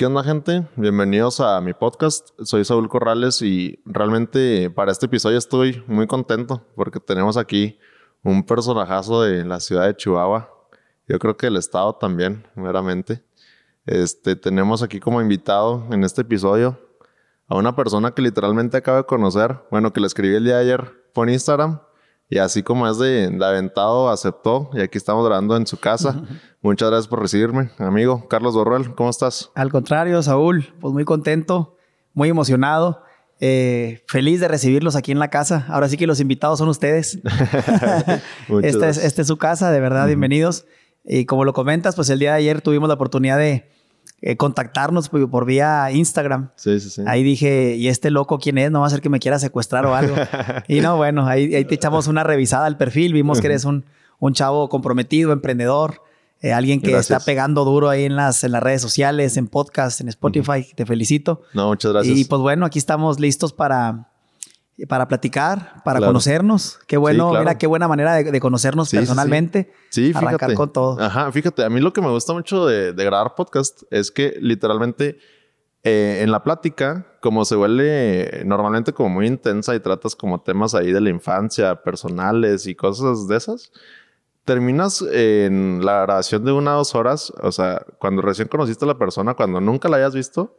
¿Qué onda gente? Bienvenidos a mi podcast. Soy Saúl Corrales y realmente para este episodio estoy muy contento porque tenemos aquí un personajazo de la ciudad de Chihuahua. Yo creo que el estado también, meramente. Este, tenemos aquí como invitado en este episodio a una persona que literalmente acabo de conocer. Bueno, que le escribí el día de ayer por Instagram. Y así como es de, de aventado, aceptó. Y aquí estamos grabando en su casa. Muchas gracias por recibirme, amigo. Carlos Borruel, ¿cómo estás? Al contrario, Saúl, pues muy contento, muy emocionado. Eh, feliz de recibirlos aquí en la casa. Ahora sí que los invitados son ustedes. esta, es, esta es su casa, de verdad, bienvenidos. Y como lo comentas, pues el día de ayer tuvimos la oportunidad de eh, contactarnos por, vía Instagram. Sí, sí, sí. Ahí dije, ¿y este loco quién es? No va a ser que me quiera secuestrar o algo. y no, bueno, ahí, ahí, te echamos una revisada al perfil, vimos que eres un, un chavo comprometido, emprendedor. Eh, alguien que está pegando duro ahí en las, en las redes sociales, en podcast, en Spotify. Te felicito. No, muchas gracias. Y pues bueno, aquí estamos listos para, para platicar, para conocernos. Qué bueno, mira, qué buena manera de, conocernos personalmente. Sí, fíjate. Arrancar con todo. Ajá, fíjate, a mí lo que me gusta mucho de, grabar podcast es que literalmente eh, en la plática, como se vuelve normalmente como muy intensa y tratas como temas ahí de la infancia, personales y cosas de esas terminas en la grabación de una o dos horas, o sea, cuando recién conociste a la persona, cuando nunca la hayas visto,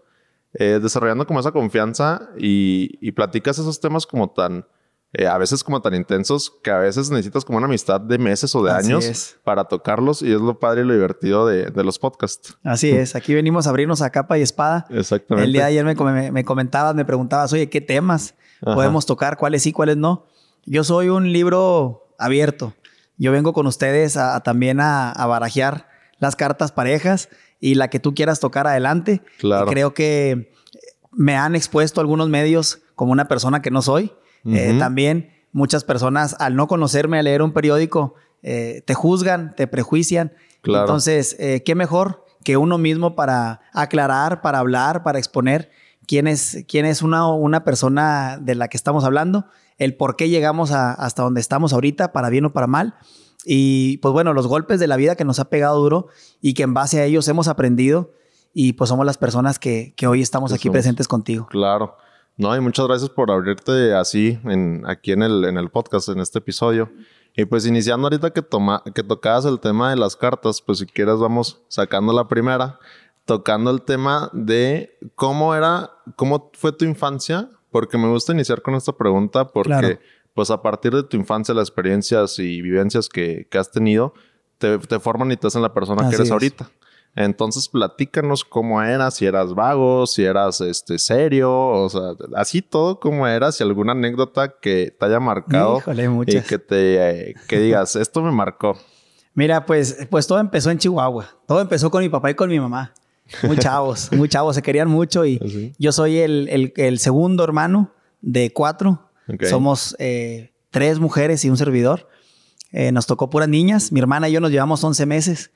eh, desarrollando como esa confianza y, platicas esos temas como tan, eh, a veces como tan intensos, que a veces necesitas como una amistad de meses o de años para tocarlos y es lo padre y lo divertido de, los podcasts. Así es, aquí venimos a abrirnos a capa y espada. Exactamente. El día de ayer me, me, comentabas, me preguntabas, oye, ¿qué temas podemos tocar? ¿Cuáles sí, cuáles no? Yo soy un libro abierto yo vengo con ustedes a, también a, barajear las cartas parejas y la que tú quieras tocar adelante. Claro. creo que me han expuesto algunos medios como una persona que no soy. Eh, también muchas personas, al no conocerme, al leer un periódico, eh, te juzgan, te prejuician. Claro. Entonces, eh, ¿qué mejor que uno mismo para aclarar, para hablar, para exponer quién es, quién es una, una persona de la que estamos hablando? el por qué llegamos hasta donde estamos ahorita, para bien o para mal. Y pues bueno, los golpes de la vida que nos ha pegado duro y que en base a ellos hemos aprendido y pues somos las personas que, hoy estamos aquí presentes contigo. Claro. No, y muchas gracias por abrirte así en, aquí en el, en el podcast, en este episodio. Y pues iniciando ahorita que, toma, que tocabas el tema de las cartas, pues si quieres vamos sacando la primera, tocando el tema de cómo era, cómo fue tu infancia porque me gusta iniciar con esta pregunta porque, pues a partir de tu infancia, las experiencias y vivencias que, has tenido, te, forman y te hacen la persona que eres ahorita. Entonces, platícanos cómo eras, si eras vago, si eras este, serio, o sea, así todo como eras, si alguna anécdota que te haya marcado Híjole, y que te que digas, esto me marcó. Mira, pues, pues todo empezó en Chihuahua. Todo empezó con mi papá y con mi mamá. Muy chavos, muy chavos, se querían mucho y ¿Ah, yo soy el, segundo hermano de cuatro. Somos eh, tres mujeres y un servidor. Eh, nos tocó puras niñas. Mi hermana y yo nos llevamos 11 meses.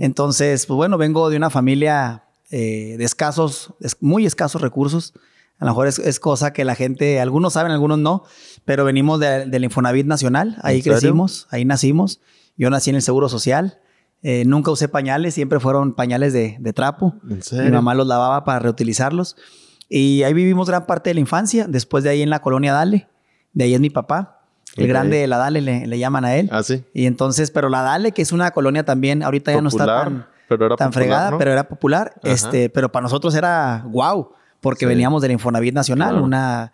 Entonces, pues bueno, vengo de una familia eh, de escasos, muy escasos recursos. A lo mejor es, cosa que la gente, algunos saben, algunos no, pero venimos del Infonavit Nacional. Ahí crecimos, ahí nacimos. Yo nací en el Seguro Social. Eh, nunca usé pañales, siempre fueron pañales de, trapo. Mi mamá los lavaba para reutilizarlos. Y ahí vivimos gran parte de la infancia. Después de ahí en la colonia Dale. De ahí es mi papá. El grande de la Dale le, llaman a él. Ah, sí. Y entonces, pero la Dale, que es una colonia también, ahorita ya no está tan, tan fregada, pero era popular. Este, pero para nosotros era wow, porque veníamos del Infonavit Nacional, una,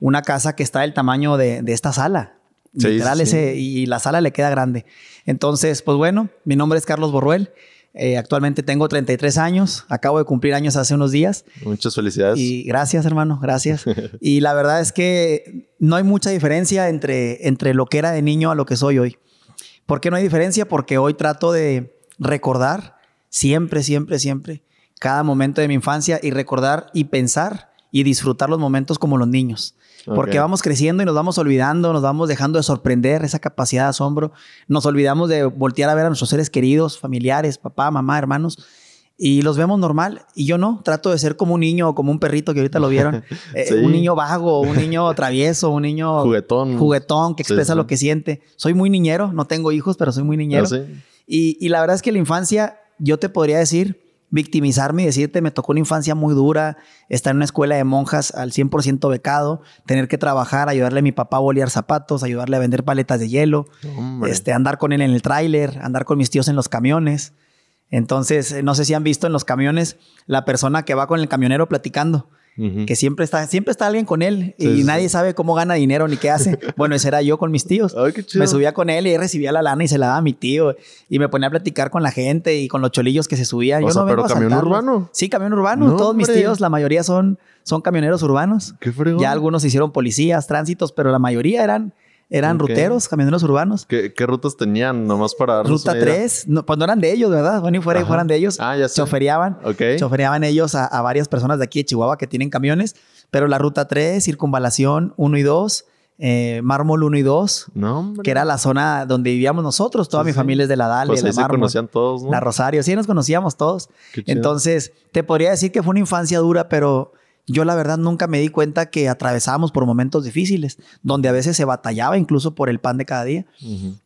una casa que está del tamaño de, de esta sala. Literal, ese, y la sala le queda grande. Entonces, pues bueno, mi nombre es Carlos Borruel. Eh, actualmente tengo 33 años, acabo de cumplir años hace unos días. Muchas felicidades. Y gracias, hermano, gracias. y la verdad es que no hay mucha diferencia entre, entre lo que era de niño a lo que soy hoy. ¿Por qué no hay diferencia? Porque hoy trato de recordar siempre, siempre, siempre cada momento de mi infancia y recordar y pensar y disfrutar los momentos como los niños. Porque vamos creciendo y nos vamos olvidando, nos vamos dejando de sorprender esa capacidad de asombro. Nos olvidamos de voltear a ver a nuestros seres queridos, familiares, papá, mamá, hermanos. Y los vemos normal. Y yo no, trato de ser como un niño o como un perrito que ahorita lo vieron. Eh, un niño vago, un niño travieso, un niño juguetón. Juguetón que expresa lo que siente. Soy muy niñero, no tengo hijos, pero soy muy niñero. Ah, y, y la verdad es que la infancia, yo te podría decir, victimizarme y decirte, me tocó una infancia muy dura, estar en una escuela de monjas al 100% becado, tener que trabajar, ayudarle a mi papá a bolear zapatos, ayudarle a vender paletas de hielo, este, andar con él en el tráiler, andar con mis tíos en los camiones. Entonces, no sé si han visto en los camiones la persona que va con el camionero platicando que siempre está, siempre está alguien con él y nadie sabe cómo gana dinero ni qué hace. bueno, ese era yo con mis tíos. Me subía con él y recibía la lana y se la daba a mi tío y me ponía a platicar con la gente y con los cholillos que se subían. O yo sea, pero camión urbano. Sí, camión urbano. Todos mis tíos, la mayoría son, son camioneros urbanos. Qué fregón. Ya algunos hicieron policías, tránsitos, pero la mayoría eran eran ruteros, camioneros urbanos. ¿Qué, rutas tenían nomás para Ruta 3, no, pues no eran de ellos, ¿verdad? Bueno, y fuera y fueran de ellos. Ah, ya sé. Choferiaban. Choferiaban ellos a, a, varias personas de aquí de Chihuahua que tienen camiones. Pero la ruta 3, circunvalación 1 y 2, eh, Mármol 1 y 2, que era la zona donde vivíamos nosotros, toda mi familia es de la Dalia, pues ahí se conocían todos, ¿no? La Rosario, sí, nos conocíamos todos. Entonces, te podría decir que fue una infancia dura, pero yo la verdad nunca me di cuenta que atravesábamos por momentos difíciles, donde a veces se batallaba incluso por el pan de cada día.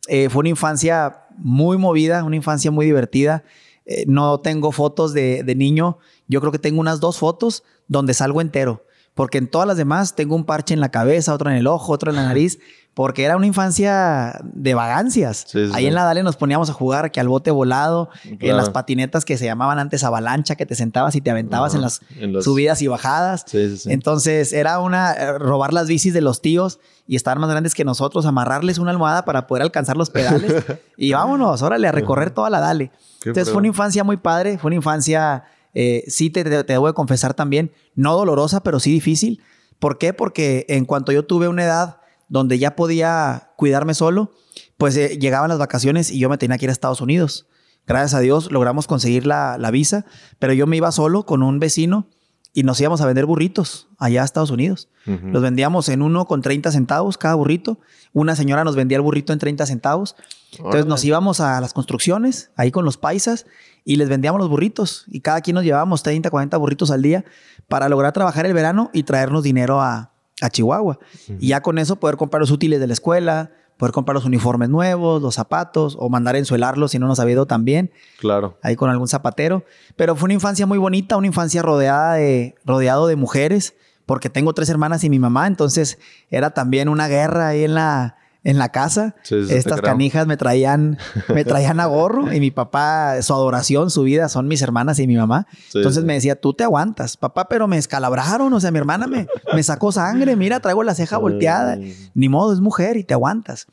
Eh, fue una infancia muy movida, una infancia muy divertida. Eh, no tengo fotos de, de niño, yo creo que tengo unas dos fotos donde salgo entero porque en todas las demás tengo un parche en la cabeza, otro en el ojo, otro en la nariz, porque era una infancia de vagancias. Ahí en la Dale nos poníamos a jugar que al bote volado, en las patinetas que se llamaban antes avalancha, que te sentabas y te aventabas en, las subidas y bajadas. Entonces era una eh, robar las bicis de los tíos y estar más grandes que nosotros, amarrarles una almohada para poder alcanzar los pedales y vámonos, órale, a recorrer toda la Dale. Entonces fue una infancia muy padre, fue una infancia eh, sí te, debo de confesar también, no dolorosa, pero sí difícil. ¿Por qué? Porque en cuanto yo tuve una edad donde ya podía cuidarme solo, pues eh, llegaban las vacaciones y yo me tenía que ir a Estados Unidos. Gracias a Dios logramos conseguir la, visa, pero yo me iba solo con un vecino y nos íbamos a vender burritos allá a Estados Unidos. Los vendíamos en uno con 30 centavos cada burrito. Una señora nos vendía el burrito en 30 centavos. Entonces nos íbamos a las construcciones, ahí con los paisas, y les vendíamos los burritos. Y cada quien nos llevábamos 30, 40 burritos al día para lograr trabajar el verano y traernos dinero a, Chihuahua. Y ya con eso poder comprar los útiles de la escuela, poder comprar los uniformes nuevos, los zapatos, o mandar a ensuelarlos si no nos había ido tan bien. Claro. Ahí con algún zapatero. Pero fue una infancia muy bonita, una infancia rodeada de, rodeado de mujeres, porque tengo tres hermanas y mi mamá, entonces era también una guerra ahí en la, en la casa. Estas canijas me traían, me traían a gorro y mi papá, su adoración, su vida son mis hermanas y mi mamá. Entonces me decía, tú te aguantas, papá, pero me escalabraron, o sea, mi hermana me, me sacó sangre, mira, traigo la ceja volteada, ni modo, es mujer y te aguantas.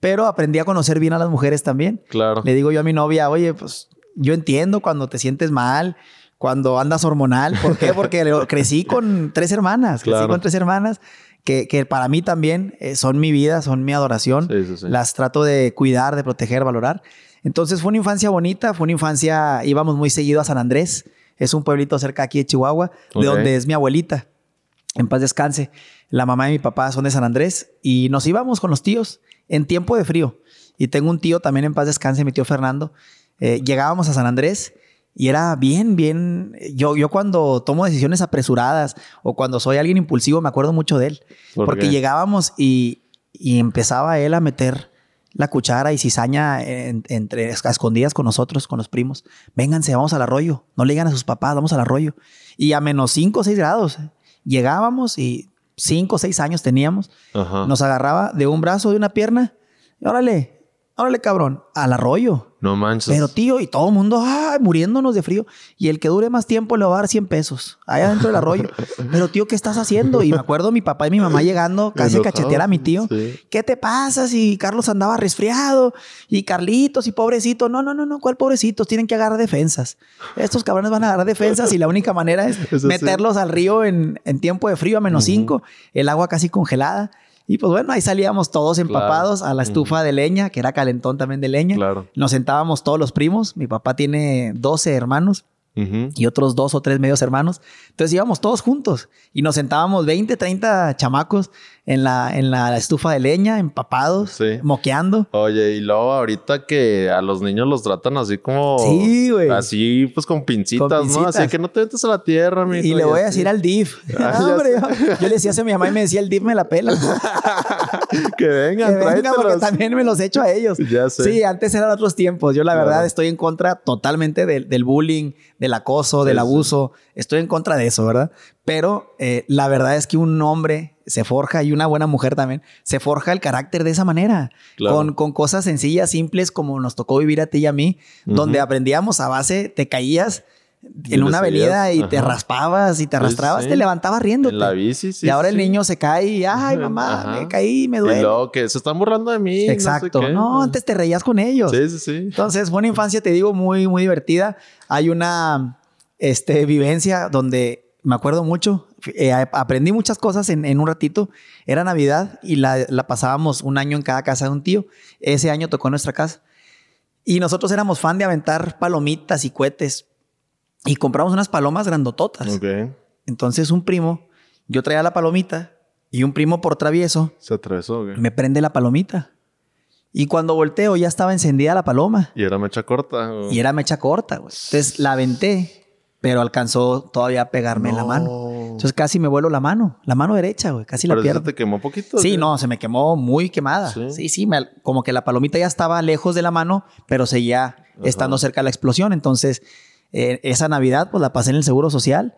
Pero aprendí a conocer bien a las mujeres también. Claro. Le digo yo a mi novia, oye, pues yo entiendo cuando te sientes mal, cuando andas hormonal. ¿Por qué? Porque crecí con tres hermanas, crecí con tres hermanas que, para mí también eh, son mi vida, son mi adoración. Las trato de cuidar, de proteger, valorar. Entonces fue una infancia bonita, fue una infancia, íbamos muy seguido a San Andrés, es un pueblito cerca aquí de Chihuahua, de donde es mi abuelita. En paz descanse. La mamá y mi papá son de San Andrés y nos íbamos con los tíos en tiempo de frío. Y tengo un tío también en paz descanse, mi tío Fernando. Eh, llegábamos a San Andrés y era bien, bien. Yo, yo cuando tomo decisiones apresuradas o cuando soy alguien impulsivo, me acuerdo mucho de él. porque llegábamos y, y, empezaba él a meter la cuchara y cizaña entre escondidas con nosotros, con los primos. Vénganse, vamos al arroyo. No le digan a sus papás, vamos al arroyo. Y a menos 5 o 6 grados. Llegábamos y 5 o 6 años teníamos. Nos agarraba de un brazo, de una pierna. Y órale, órale, cabrón, al arroyo. No manches. Pero tío, y todo el mundo, ay, muriéndonos de frío. Y el que dure más tiempo le va a dar 100 pesos, allá dentro del arroyo. Pero tío, ¿qué estás haciendo? Y me acuerdo mi papá y mi mamá llegando, casi a cachetear a mi tío. ¿Qué te pasa si Carlos andaba resfriado? Y Carlitos y pobrecito. No, no, no, no, ¿cuál pobrecitos? Tienen que agarrar defensas. Estos cabrones van a agarrar defensas y la única manera es meterlos al río en, tiempo de frío a menos 5, el agua casi congelada. Y pues bueno, ahí salíamos todos empapados a la estufa de leña, que era calentón también de leña. Nos sentábamos todos los primos. Mi papá tiene 12 hermanos y otros dos o tres medios hermanos. Entonces íbamos todos juntos y nos sentábamos 20, 30 chamacos en la, en la estufa de leña, empapados, moqueando. Oye, y luego ahorita que a los niños los tratan así como... Sí, güey. Así pues con pincitas, ¿no? Así que no te metas a la tierra, mi Y le voy a decir al DIF. Ah, yo, le decía a mi mamá y me decía, el DIF me la pela. que vengan, que vengan porque también me los echo a ellos. Ya sé. Sí, antes eran otros tiempos. Yo la verdad estoy en contra totalmente del bullying, del acoso, del abuso. Estoy en contra de eso, ¿verdad? Pero eh, la verdad es que un hombre se forja y una buena mujer también se forja el carácter de esa manera. Con, con, cosas sencillas, simples como nos tocó vivir a ti y a mí, donde aprendíamos a base, te caías en una avenida y te raspabas y te arrastrabas, te levantabas riendo. En la bici, sí. Y ahora el niño se cae y, ay, mamá, me caí, me duele. Y luego que se están burlando de mí. Exacto. No, antes te reías con ellos. Sí, sí, sí. Entonces, fue una infancia, te digo, muy, muy divertida. Hay una este, vivencia donde me acuerdo mucho. Eh, aprendí muchas cosas en, un ratito. Era Navidad y la, la pasábamos un año en cada casa de un tío. Ese año tocó nuestra casa. Y nosotros éramos fan de aventar palomitas y cohetes y compramos unas palomas grandototas. Entonces un primo, yo traía la palomita y un primo por travieso. Se atravesó, Me prende la palomita. Y cuando volteo ya estaba encendida la paloma. ¿Y era mecha corta? Y era mecha corta, güey. Entonces la aventé, pero alcanzó todavía a pegarme en la mano. Entonces casi me vuelo la mano, la mano derecha, güey, casi la pierdo. te quemó poquito? Sí, no, se me quemó muy quemada. Sí, sí, como que la palomita ya estaba lejos de la mano, pero seguía estando cerca de la explosión. Entonces eh, esa Navidad, pues la pasé en el Seguro Social,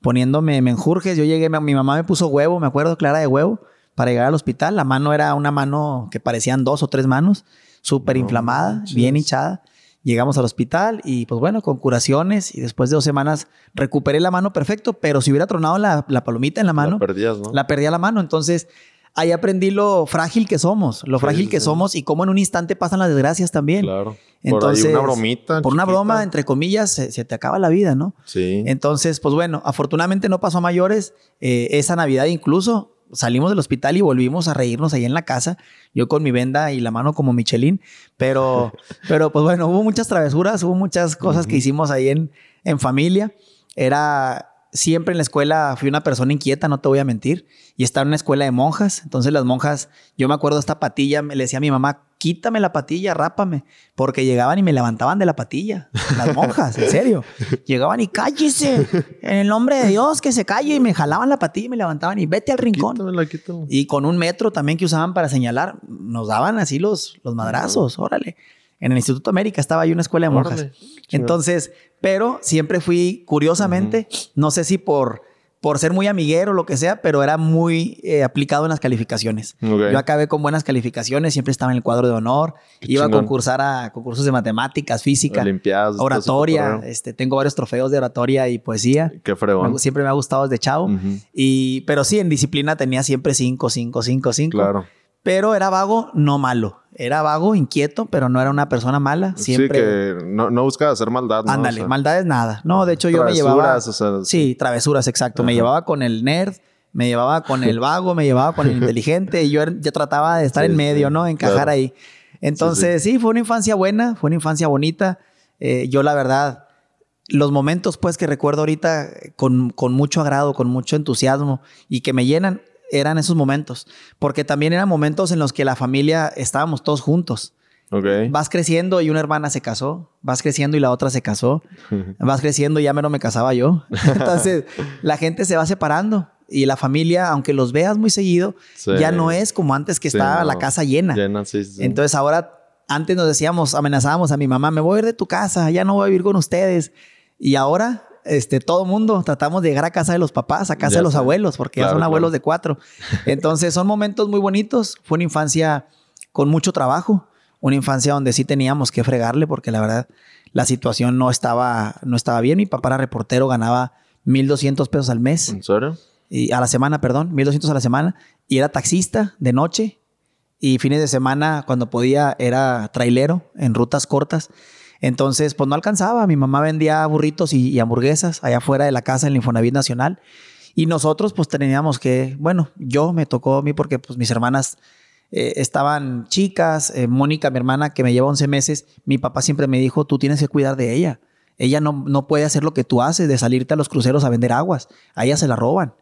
poniéndome menjurjes. Yo llegué, mi mamá me puso huevo, me acuerdo, clara de huevo, para llegar al hospital. La mano era una mano que parecían dos o tres manos, súper inflamada, bien hinchada. Llegamos al hospital y pues bueno, con curaciones y después de dos semanas recuperé la mano perfecto, pero si hubiera tronado la, la palomita en la mano, la perdías, ¿no? La perdía la mano. Entonces ahí aprendí lo frágil que somos, lo frágil que somos y cómo en un instante pasan las desgracias también. Claro. Entonces, por una bromita. Por una broma, entre comillas, se, te acaba la vida, ¿no? Sí. Entonces, pues bueno, afortunadamente no pasó a mayores. Eh, esa Navidad incluso salimos del hospital y volvimos a reírnos ahí en la casa. Yo con mi venda y la mano como Michelin. Pero, pero pues bueno, hubo muchas travesuras, hubo muchas cosas que hicimos ahí en, en familia. Era siempre en la escuela fui una persona inquieta, no te voy a mentir, y estaba en una escuela de monjas, entonces las monjas, yo me acuerdo esta patilla, me le decía a mi mamá, quítame la patilla, rápame, porque llegaban y me levantaban de la patilla, las monjas, en serio, llegaban y cállese, en el nombre de Dios, que se calle, y me jalaban la patilla y me levantaban y vete al rincón. Y con un metro también que usaban para señalar, nos daban así los, los madrazos, órale. En el Instituto América estaba ahí una escuela de monjas. Entonces, pero siempre fui, curiosamente, no sé si por, por ser muy amiguero o lo que sea, pero era muy eh, aplicado en las calificaciones. Yo acabé con buenas calificaciones, siempre estaba en el cuadro de honor, iba a concursar a concursos de matemáticas, física, oratoria, este, tengo varios trofeos de oratoria y poesía. Qué fregón. siempre me ha gustado desde chavo. y, pero sí, en disciplina tenía siempre cinco, cinco, cinco, cinco. Claro. Pero era vago, no malo. Era vago, inquieto, pero no era una persona mala. Siempre. Sí, que no, no buscaba hacer maldad. ¿no? Ándale, maldad es nada. No, de hecho yo me llevaba. O sea, sí, travesuras, exacto. Me llevaba con el nerd, me llevaba con el vago, me llevaba con el inteligente y yo, yo trataba de estar en medio, ¿no? Encajar ahí. Entonces, sí, fue una infancia buena, fue una infancia bonita. Eh, yo, la verdad, los momentos, pues, que recuerdo ahorita con, con mucho agrado, con mucho entusiasmo y que me llenan, eran esos momentos, porque también eran momentos en los que la familia estábamos todos juntos. Okay. Vas creciendo y una hermana se casó, vas creciendo y la otra se casó, vas creciendo y ya menos me casaba yo. Entonces, la gente se va separando y la familia, aunque los veas muy seguido, ya no es como antes que estaba la casa llena. Entonces, ahora, antes nos decíamos, amenazábamos a mi mamá, me voy a ir de tu casa, ya no voy a vivir con ustedes. Y ahora este, todo mundo tratamos de llegar a casa de los papás, a casa de los abuelos, porque ya son abuelos de cuatro. Entonces son momentos muy bonitos. Fue una infancia con mucho trabajo, una infancia donde sí teníamos que fregarle, porque la verdad la situación no estaba, no estaba bien. Mi papá era reportero, ganaba 1.200 pesos al mes. ¿En serio? Y a la semana, perdón, 1.200 a la semana. Y era taxista de noche. Y fines de semana, cuando podía, era trailero en rutas cortas. Entonces, pues no alcanzaba. Mi mamá vendía burritos y, hamburguesas allá afuera de la casa en el Infonavit Nacional. Y nosotros, pues teníamos que, bueno, yo me tocó a mí porque pues mis hermanas eh, estaban chicas. Eh, Mónica, mi hermana, que me lleva 11 meses, mi papá siempre me dijo, tú tienes que cuidar de ella. Ella no, no puede hacer lo que tú haces de salirte a los cruceros a vender aguas. A ella se la roban.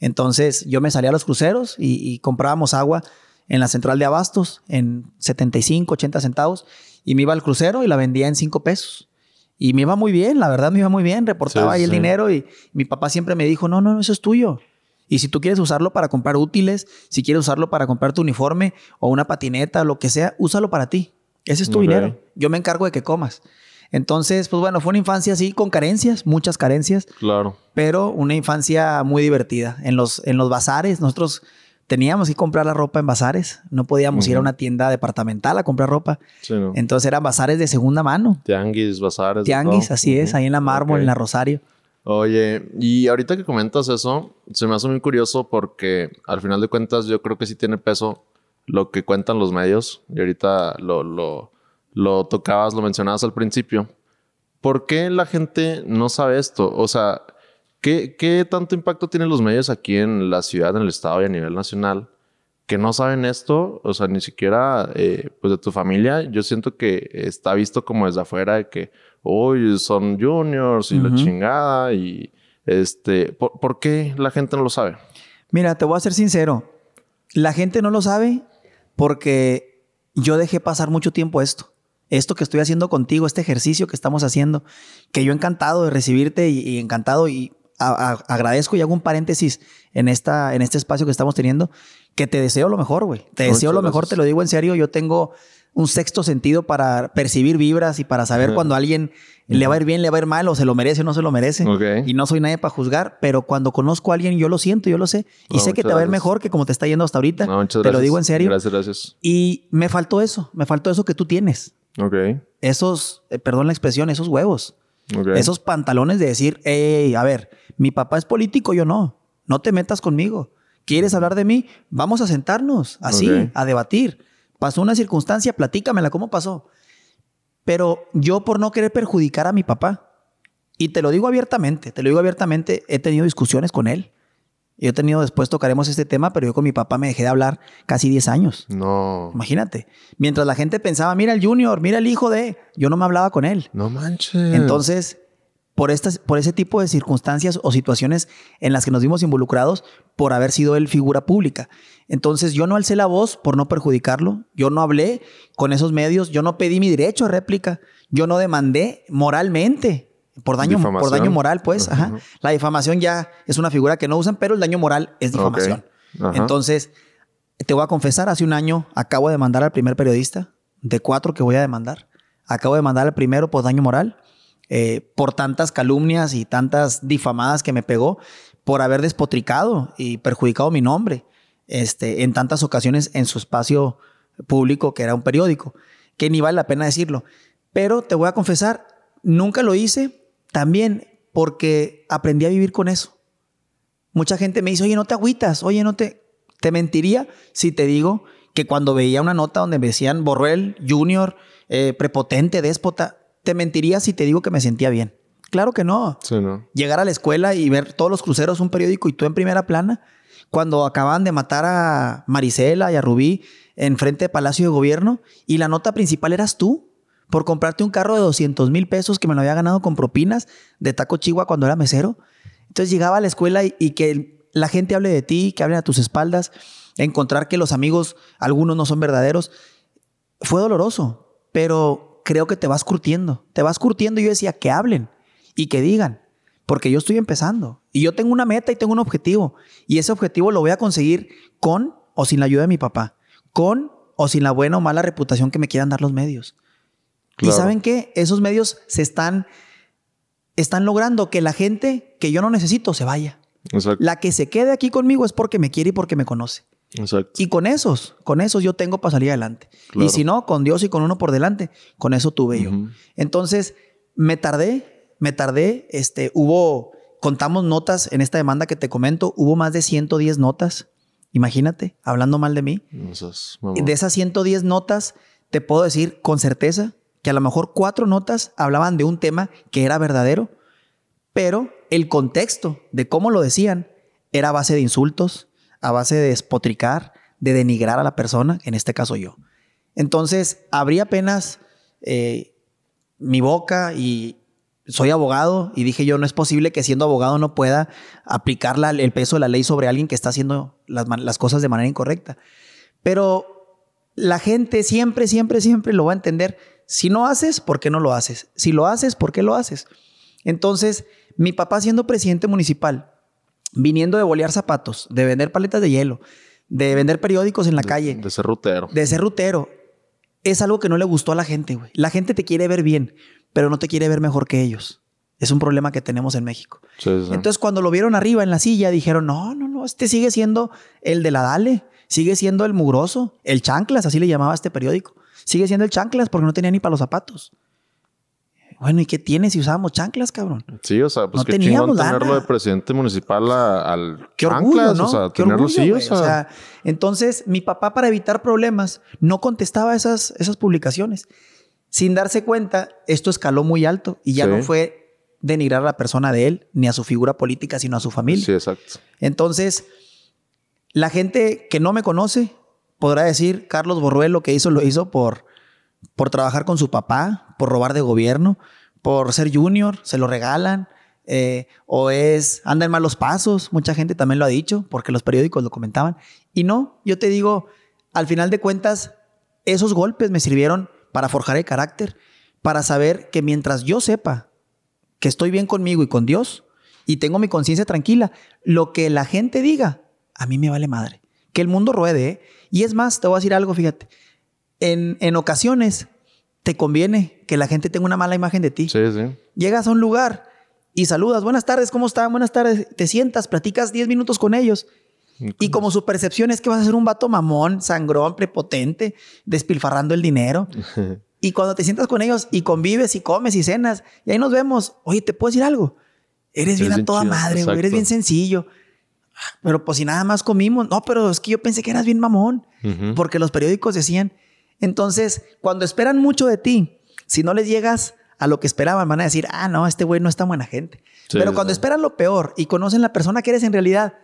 Entonces yo me salía a los cruceros y, comprábamos agua en la central de abastos en 75, 80 centavos y me iba al crucero y la vendía en cinco pesos. Y me iba muy bien, la verdad me iba muy bien, reportaba ahí el dinero y mi papá siempre me dijo, no, no, eso es tuyo. Y si tú quieres usarlo para comprar útiles, si quieres usarlo para comprar tu uniforme o una patineta, lo que sea, úsalo para ti. Ese es tu dinero. Yo me encargo de que comas. Entonces, pues bueno, fue una infancia así con carencias, muchas carencias. Claro. Pero una infancia muy divertida. En los, en los bazares, nosotros teníamos que comprar la ropa en bazares. No podíamos ir a una tienda departamental a comprar ropa. Entonces eran bazares de segunda mano. Tianguis, bazares. Tianguis, así es, ahí en la Mármol, en la Rosario. Oye, y ahorita que comentas eso, se me hace muy curioso porque al final de cuentas yo creo que sí tiene peso lo que cuentan los medios. Y ahorita lo, lo, lo tocabas, lo mencionabas al principio. ¿Por qué la gente no sabe esto? O sea, ¿qué, ¿qué tanto impacto tienen los medios aquí en la ciudad, en el estado y a nivel nacional? que no saben esto, o sea, ni siquiera eh, pues de tu familia, yo siento que está visto como desde afuera de que, uy, son juniors y la chingada y este, ¿por, qué la gente no lo sabe? Mira, te voy a ser sincero, la gente no lo sabe porque yo dejé pasar mucho tiempo esto. Esto que estoy haciendo contigo, este ejercicio que estamos haciendo, que yo encantado de recibirte y, encantado y agradezco y hago un paréntesis en, esta, en este espacio que estamos teniendo, que te deseo lo mejor, güey. Te deseo lo mejor, te lo digo en serio. Yo tengo un sexto sentido para percibir vibras y para saber cuando a alguien le va a ir bien, le va a ir mal, o se lo merece o no se lo merece. Y no soy nadie para juzgar, pero cuando conozco a alguien, yo lo siento, yo lo sé. Y sé que te va a ir mejor que como te está yendo hasta ahorita. te lo digo en serio. Gracias, gracias. Y me faltó eso, me faltó eso que tú tienes. Ok. Esos, eh, perdón la expresión, esos huevos. Esos pantalones de decir, hey, a ver, mi papá es político, yo no. No te metas conmigo. ¿Quieres hablar de mí? Vamos a sentarnos, así, a debatir. Pasó una circunstancia, platícamela, ¿cómo pasó? Pero yo por no querer perjudicar a mi papá, y te lo digo abiertamente, te lo digo abiertamente, he tenido discusiones con él. Yo he tenido, después tocaremos este tema, pero yo con mi papá me dejé de hablar casi 10 años. No. Imagínate. Mientras la gente pensaba, mira el junior, mira el hijo de... Yo no me hablaba con él. No manches. Entonces, por, estas, por ese tipo de circunstancias o situaciones en las que nos vimos involucrados por haber sido él figura pública. Entonces, yo no alcé la voz por no perjudicarlo. Yo no hablé con esos medios. Yo no pedí mi derecho a réplica. Yo no demandé moralmente por daño, por daño moral, pues. Ajá. La difamación ya es una figura que no usan, pero el daño moral es difamación. Entonces, te voy a confesar, hace un año acabo de demandar al primer periodista, de cuatro que voy a demandar. Acabo de mandar al primero por daño moral, eh, por tantas calumnias y tantas difamadas que me pegó, por haber despotricado y perjudicado mi nombre este, en tantas ocasiones en su espacio público, que era un periódico, que ni vale la pena decirlo. Pero te voy a confesar, nunca lo hice también porque aprendí a vivir con eso. Mucha gente me dice, oye, no te agüitas, oye, no te... Te mentiría si te digo que cuando veía una nota donde me decían Borrell, Junior, eh, prepotente, déspota, te mentiría si te digo que me sentía bien. Claro que no. Llegar a la escuela y ver todos los cruceros, un periódico y tú en primera plana, cuando acaban de matar a Marisela y a Rubí en frente de Palacio de Gobierno y la nota principal eras tú por comprarte un carro de 200 mil pesos que me lo había ganado con propinas de Taco Chihuahua cuando era mesero. Entonces llegaba a la escuela y, que la gente hable de ti, que hablen a tus espaldas, encontrar que los amigos, algunos no son verdaderos, fue doloroso, pero creo que te vas curtiendo, te vas curtiendo yo decía que hablen y que digan, porque yo estoy empezando y yo tengo una meta y tengo un objetivo y ese objetivo lo voy a conseguir con o sin la ayuda de mi papá, con o sin la buena o mala reputación que me quieran dar los medios. Y saben qué? Esos medios se están, están logrando que la gente que yo no necesito se vaya. La que se quede aquí conmigo es porque me quiere y porque me conoce. Y con esos, con esos yo tengo para salir adelante. Y si no, con Dios y con uno por delante, con eso tuve yo. Entonces, me tardé, me tardé, este, hubo, contamos notas en esta demanda que te comento, hubo más de 110 notas. Imagínate, hablando mal de mí. de esas 110 notas, te puedo decir con certeza que a lo mejor cuatro notas hablaban de un tema que era verdadero, pero el contexto de cómo lo decían era a base de insultos, a base de despotricar, de denigrar a la persona, en este caso yo. Entonces, abrí apenas eh, mi boca y soy abogado y dije yo, no es posible que siendo abogado no pueda aplicar el peso de la ley sobre alguien que está haciendo las cosas de manera incorrecta. Pero la gente siempre, siempre, siempre lo va a entender si no haces, ¿por qué no lo haces? Si lo haces, ¿por qué lo haces? Entonces, mi papá siendo presidente municipal, viniendo de bolear zapatos, de vender paletas de hielo, de vender periódicos en la calle. De ser rutero. De ser rutero. Es algo que no le gustó a la gente, güey. La gente te quiere ver bien, pero no te quiere ver mejor que ellos. Es un problema que tenemos en México. Entonces, cuando lo vieron arriba en la silla, dijeron, no, no, no, este sigue siendo el de la Dale, sigue siendo el mugroso, el chanclas, así le llamaba este periódico. Sigue siendo el chanclas porque no tenía ni para los zapatos. Bueno, ¿y qué tiene si usábamos chanclas, cabrón? Sí, o sea, pues qué chingón tenerlo de presidente municipal al qué chanclas, orgullo, ¿no? o sea, tenerlo sí, o sea. Entonces, mi papá para evitar problemas no contestaba esas, esas publicaciones. Sin darse cuenta, esto escaló muy alto y ya no fue denigrar a la persona de él, ni a su figura política, sino a su familia. Sí, exacto. Entonces, la gente que no me conoce podrá decir, Carlos Borruel lo que hizo, lo hizo por por trabajar con su papá, por robar de gobierno, por ser junior, se lo regalan, eh, o es, anda en malos pasos, mucha gente también lo ha dicho, porque los periódicos lo comentaban. Y no, yo te digo, al final de cuentas, esos golpes me sirvieron para forjar el carácter, para saber que mientras yo sepa que estoy bien conmigo y con Dios, y tengo mi conciencia tranquila, lo que la gente diga, a mí me vale madre. Que el mundo ruede, ¿eh? Y es más, te voy a decir algo, fíjate en, ocasiones te conviene que la gente tenga una mala imagen de ti. Sí, sí. Llegas a un lugar y saludas, buenas tardes, ¿cómo están? Buenas tardes. Te sientas, platicas 10 minutos con ellos. Y como su percepción es que vas a ser un vato mamón, sangrón, prepotente, despilfarrando el dinero. y cuando te sientas con ellos y convives y comes y cenas, y ahí nos vemos, oye, ¿te puedo decir algo? Eres, bien a toda madre, eres bien sencillo. Pero pues si nada más comimos, no, pero es que yo pensé que eras bien mamón, porque los periódicos decían entonces, cuando esperan mucho de ti, si no les llegas a lo que esperaban, van a decir, ah, no, este güey no es tan buena gente. Pero cuando esperan lo peor y conocen la persona que eres en realidad,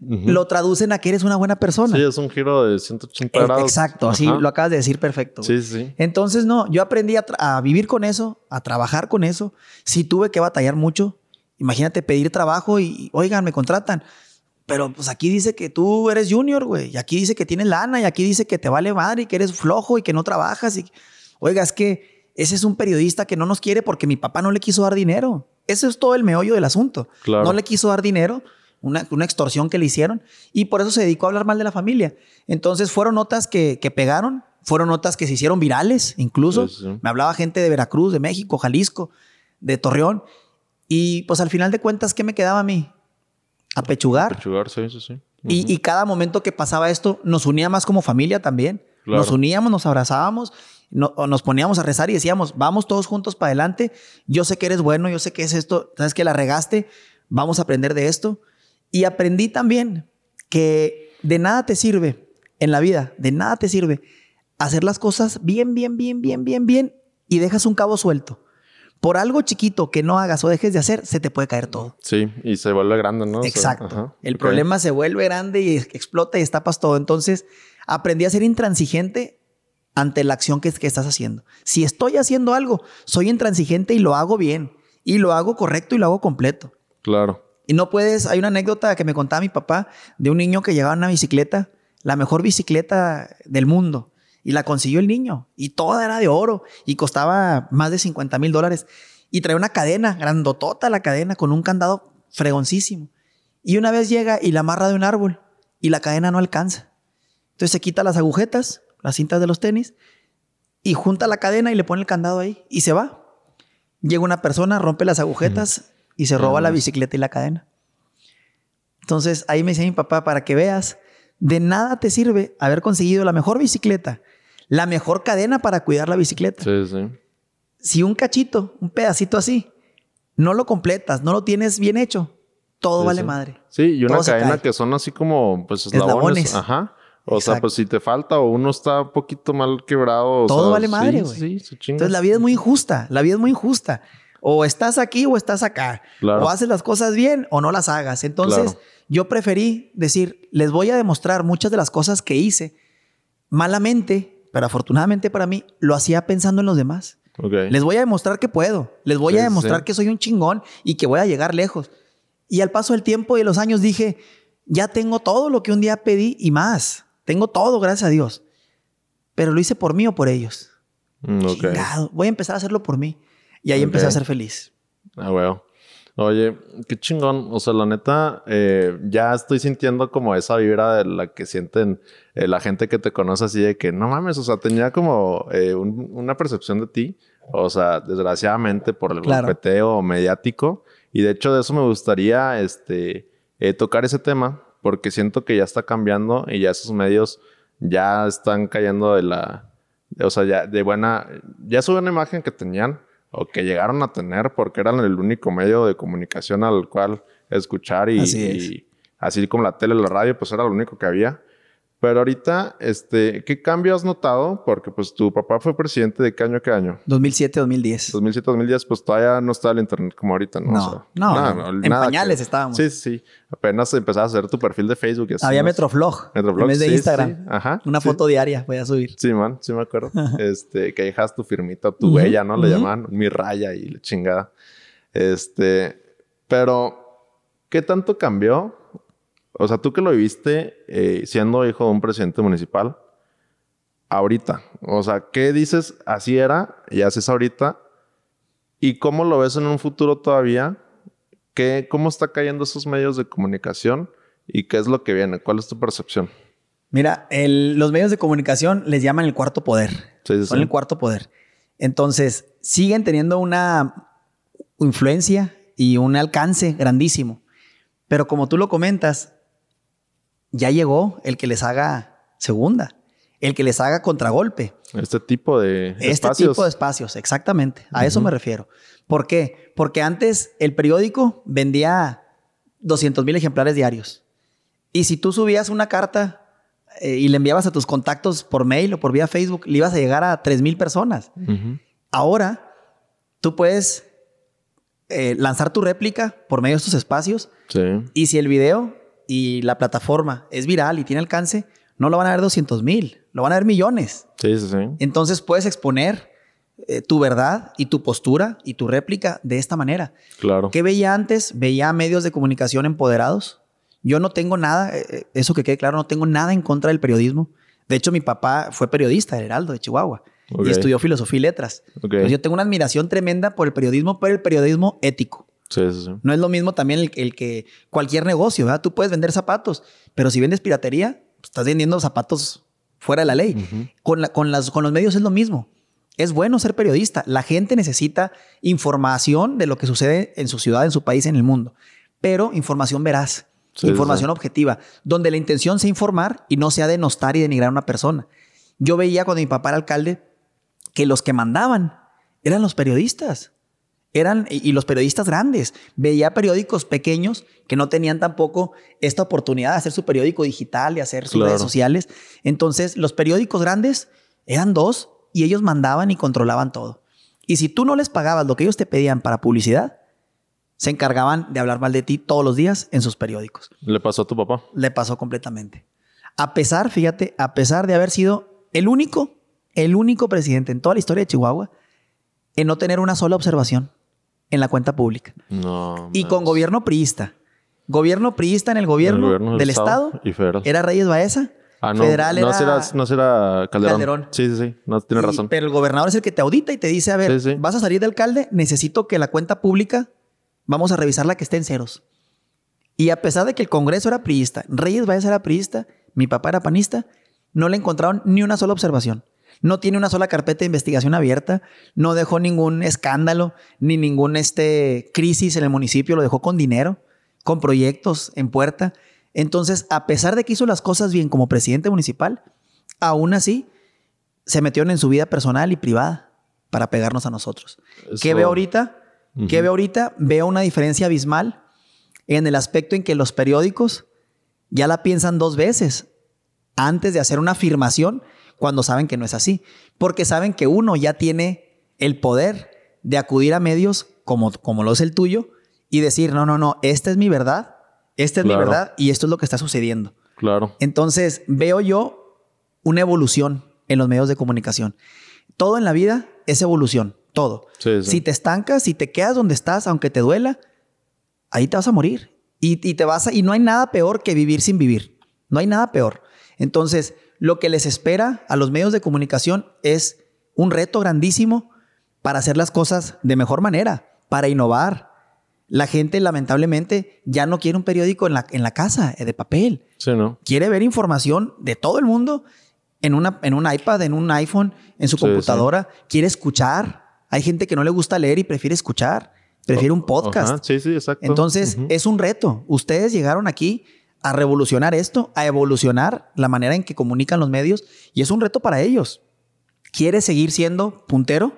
lo traducen a que eres una buena persona. Sí, es un giro de 180 grados. Exacto, así lo acabas de decir perfecto. Sí, sí. Entonces, no, yo aprendí a, vivir con eso, a trabajar con eso. Si tuve que batallar mucho, imagínate pedir trabajo y, oigan, me contratan. Pero pues aquí dice que tú eres junior, güey. Y aquí dice que tienes lana y aquí dice que te vale madre y que eres flojo y que no trabajas. Y... Oiga, es que ese es un periodista que no nos quiere porque mi papá no le quiso dar dinero. Ese es todo el meollo del asunto. No le quiso dar dinero, una, una, extorsión que le hicieron y por eso se dedicó a hablar mal de la familia. Entonces fueron notas que, que pegaron, fueron notas que se hicieron virales incluso. Me hablaba gente de Veracruz, de México, Jalisco, de Torreón. Y pues al final de cuentas, ¿qué me quedaba a mí? Apechugar. Apechugar, sí, sí, sí. y, cada momento que pasaba esto nos unía más como familia también. Nos uníamos, nos abrazábamos, nos poníamos a rezar y decíamos, vamos todos juntos para adelante. Yo sé que eres bueno, yo sé que es esto, sabes que la regaste, vamos a aprender de esto. Y aprendí también que de nada te sirve en la vida, de nada te sirve hacer las cosas bien, bien, bien, bien, bien, bien y dejas un cabo suelto por algo chiquito que no hagas o dejes de hacer, se te puede caer todo. Sí, y se vuelve grande, ¿no? Exacto. el problema se vuelve grande y explota y estapas todo. Entonces, aprendí a ser intransigente ante la acción que, que estás haciendo. Si estoy haciendo algo, soy intransigente y lo hago bien. Y lo hago correcto y lo hago completo. Claro. Y no puedes, hay una anécdota que me contaba mi papá de un niño que llevaba una bicicleta, la mejor bicicleta del mundo. Y la consiguió el niño. Y toda era de oro. Y costaba más de 50 mil dólares. Y trae una cadena, grandotota la cadena, con un candado fregoncísimo. Y una vez llega y la amarra de un árbol. Y la cadena no alcanza. Entonces se quita las agujetas, las cintas de los tenis. Y junta la cadena y le pone el candado ahí. Y se va. Llega una persona, rompe las agujetas y se roba la bicicleta y la cadena. Entonces ahí me decía mi papá, para que veas, de nada te sirve haber conseguido la mejor bicicleta la mejor cadena para cuidar la bicicleta. Sí, sí. Si un cachito, un pedacito así, no lo completas, no lo tienes bien hecho, todo vale madre. Sí, y una cadena que son así como, pues, eslabones. Ajá. O sea, pues si te falta o uno está un poquito mal quebrado. Todo vale madre, güey. Sí, Entonces la vida es muy injusta. La vida es muy injusta. O estás aquí o estás acá. O haces las cosas bien o no las hagas. Entonces yo preferí decir, les voy a demostrar muchas de las cosas que hice malamente pero afortunadamente para mí lo hacía pensando en los demás. Les voy a demostrar que puedo, les voy a demostrar que soy un chingón y que voy a llegar lejos. Y al paso del tiempo y de los años dije, ya tengo todo lo que un día pedí y más. Tengo todo, gracias a Dios. Pero lo hice por mí o por ellos. Mm, voy a empezar a hacerlo por mí. Y ahí empecé a ser feliz. Ah, bueno. Oye, qué chingón. O sea, la neta, eh, ya estoy sintiendo como esa vibra de la que sienten eh, la gente que te conoce así de que no mames, o sea, tenía como eh, una percepción de ti. O sea, desgraciadamente por el claro. mediático. Y de hecho, de eso me gustaría este, tocar ese tema, porque siento que ya está cambiando y ya esos medios ya están cayendo de la. o sea, ya de buena. Ya es una imagen que tenían o que llegaron a tener porque eran el único medio de comunicación al cual escuchar y y así como la tele, la radio, pues era lo único que había. Pero ahorita, este, ¿qué cambio has notado? Porque pues tu papá fue presidente de qué año, qué año? 2007-2010. 2007-2010, pues todavía no estaba el internet como ahorita, ¿no? No, no, nada, en pañales estábamos. Sí, sí, Apenas empezabas a hacer tu perfil de Facebook. Había Metroflog. Metroflog. En vez de Instagram. Ajá. Una foto diaria voy a subir. Sí, man, sí me acuerdo. este, que dejas tu firmita, tu huella, ¿no? Le llaman mi raya y la chingada. Este, pero, ¿qué tanto cambió? O sea, tú que lo viviste eh, siendo hijo de un presidente municipal, ahorita, o sea, ¿qué dices? Así era y haces ahorita. ¿Y cómo lo ves en un futuro todavía? ¿Qué, ¿Cómo está cayendo esos medios de comunicación? ¿Y qué es lo que viene? ¿Cuál es tu percepción? Mira, los medios de comunicación les llaman el cuarto poder. Sí, sí, Son el cuarto poder. Entonces, siguen teniendo una influencia y un alcance grandísimo. Pero como tú lo comentas, ya llegó el que les haga segunda, el que les haga contragolpe. Este tipo de este espacios. Este tipo de espacios, exactamente. A eso me refiero. ¿Por qué? Porque antes el periódico vendía 200 mil ejemplares diarios. Y si tú subías una carta eh, y le enviabas a tus contactos por mail o por vía Facebook, le ibas a llegar a 3 mil personas. Ahora, tú puedes eh, lanzar tu réplica por medio de estos espacios. Sí. Y si el video y la plataforma es viral y tiene alcance, no lo van a ver 200 mil, lo van a ver millones. Sí, sí, sí. Entonces puedes exponer eh, tu verdad y tu postura y tu réplica de esta manera. Claro. ¿Qué veía antes? Veía medios de comunicación empoderados. Yo no tengo nada, eh, eh, eso que quede claro, no tengo nada en contra del periodismo. De hecho, mi papá fue periodista, Heraldo de Chihuahua, y estudió filosofía y letras. yo tengo una admiración tremenda por el periodismo, pero el periodismo ético. No es lo mismo también el, que cualquier negocio, ¿verdad? Tú puedes vender zapatos, pero si vendes piratería, pues, estás vendiendo zapatos fuera de la ley. con, con, las, con los medios es lo mismo. Es bueno ser periodista. La gente necesita información de lo que sucede en su ciudad, en su país, en el mundo. Pero información veraz, información objetiva, donde la intención sea informar y no sea denostar y denigrar a una persona. Yo veía cuando mi papá era alcalde que los que mandaban eran los periodistas eran, y los periodistas grandes. Veía periódicos pequeños que no tenían tampoco esta oportunidad de hacer su periódico digital y hacer sus redes sociales. Entonces, los periódicos grandes eran dos y ellos mandaban y controlaban todo. Y si tú no les pagabas lo que ellos te pedían para publicidad, se encargaban de hablar mal de ti todos los días en sus periódicos. ¿Le pasó a tu papá? Le pasó completamente. A pesar, fíjate, a pesar de haber sido el único, el único presidente en toda la historia de Chihuahua en no tener una sola observación en la cuenta pública. No. Y con gobierno priista. Gobierno priista en el gobierno, del, Estado. y Era Reyes Baeza. Ah, no. Federal no era... no será Calderón. Sí, sí, sí. No, tiene razón. Pero el gobernador es el que te audita y te dice, a ver, vas a salir de alcalde, necesito que la cuenta pública, vamos a revisarla que esté en ceros. Y a pesar de que el Congreso era priista, Reyes Baeza era priista, mi papá era panista, no le encontraron ni una sola observación. No tiene una sola carpeta de investigación abierta, no dejó ningún escándalo ni ningún este, crisis en el municipio, lo dejó con dinero, con proyectos en puerta. Entonces, a pesar de que hizo las cosas bien como presidente municipal, aún así se metieron en su vida personal y privada para pegarnos a nosotros. ¿Qué veo ahorita? ¿Qué veo ahorita? Veo una diferencia abismal en el aspecto en que los periódicos ya la piensan dos veces antes de hacer una afirmación cuando saben que no es así. Porque saben que uno ya tiene el poder de acudir a medios como, como lo es el tuyo y decir, no, no, no, esta es mi verdad, esta es mi verdad y esto es lo que está sucediendo. Claro. Entonces, veo yo una evolución en los medios de comunicación. Todo en la vida es evolución, todo. Si te estancas, si te quedas donde estás, aunque te duela, ahí te vas a morir. Y, y te vas a, y no hay nada peor que vivir sin vivir. No hay nada peor. Entonces, lo que les espera a los medios de comunicación es un reto grandísimo para hacer las cosas de mejor manera, para innovar. La gente, lamentablemente, ya no quiere un periódico en la, en la casa eh, de papel. Sí, ¿no? Quiere ver información de todo el mundo en, una, en un iPad, en un iPhone, en su computadora. Quiere escuchar. Hay gente que no le gusta leer y prefiere escuchar. Prefiere un podcast. Sí, sí, exacto. Entonces, es un reto. Ustedes llegaron aquí a revolucionar esto, a evolucionar la manera en que comunican los medios y es un reto para ellos. ¿Quieres seguir siendo puntero?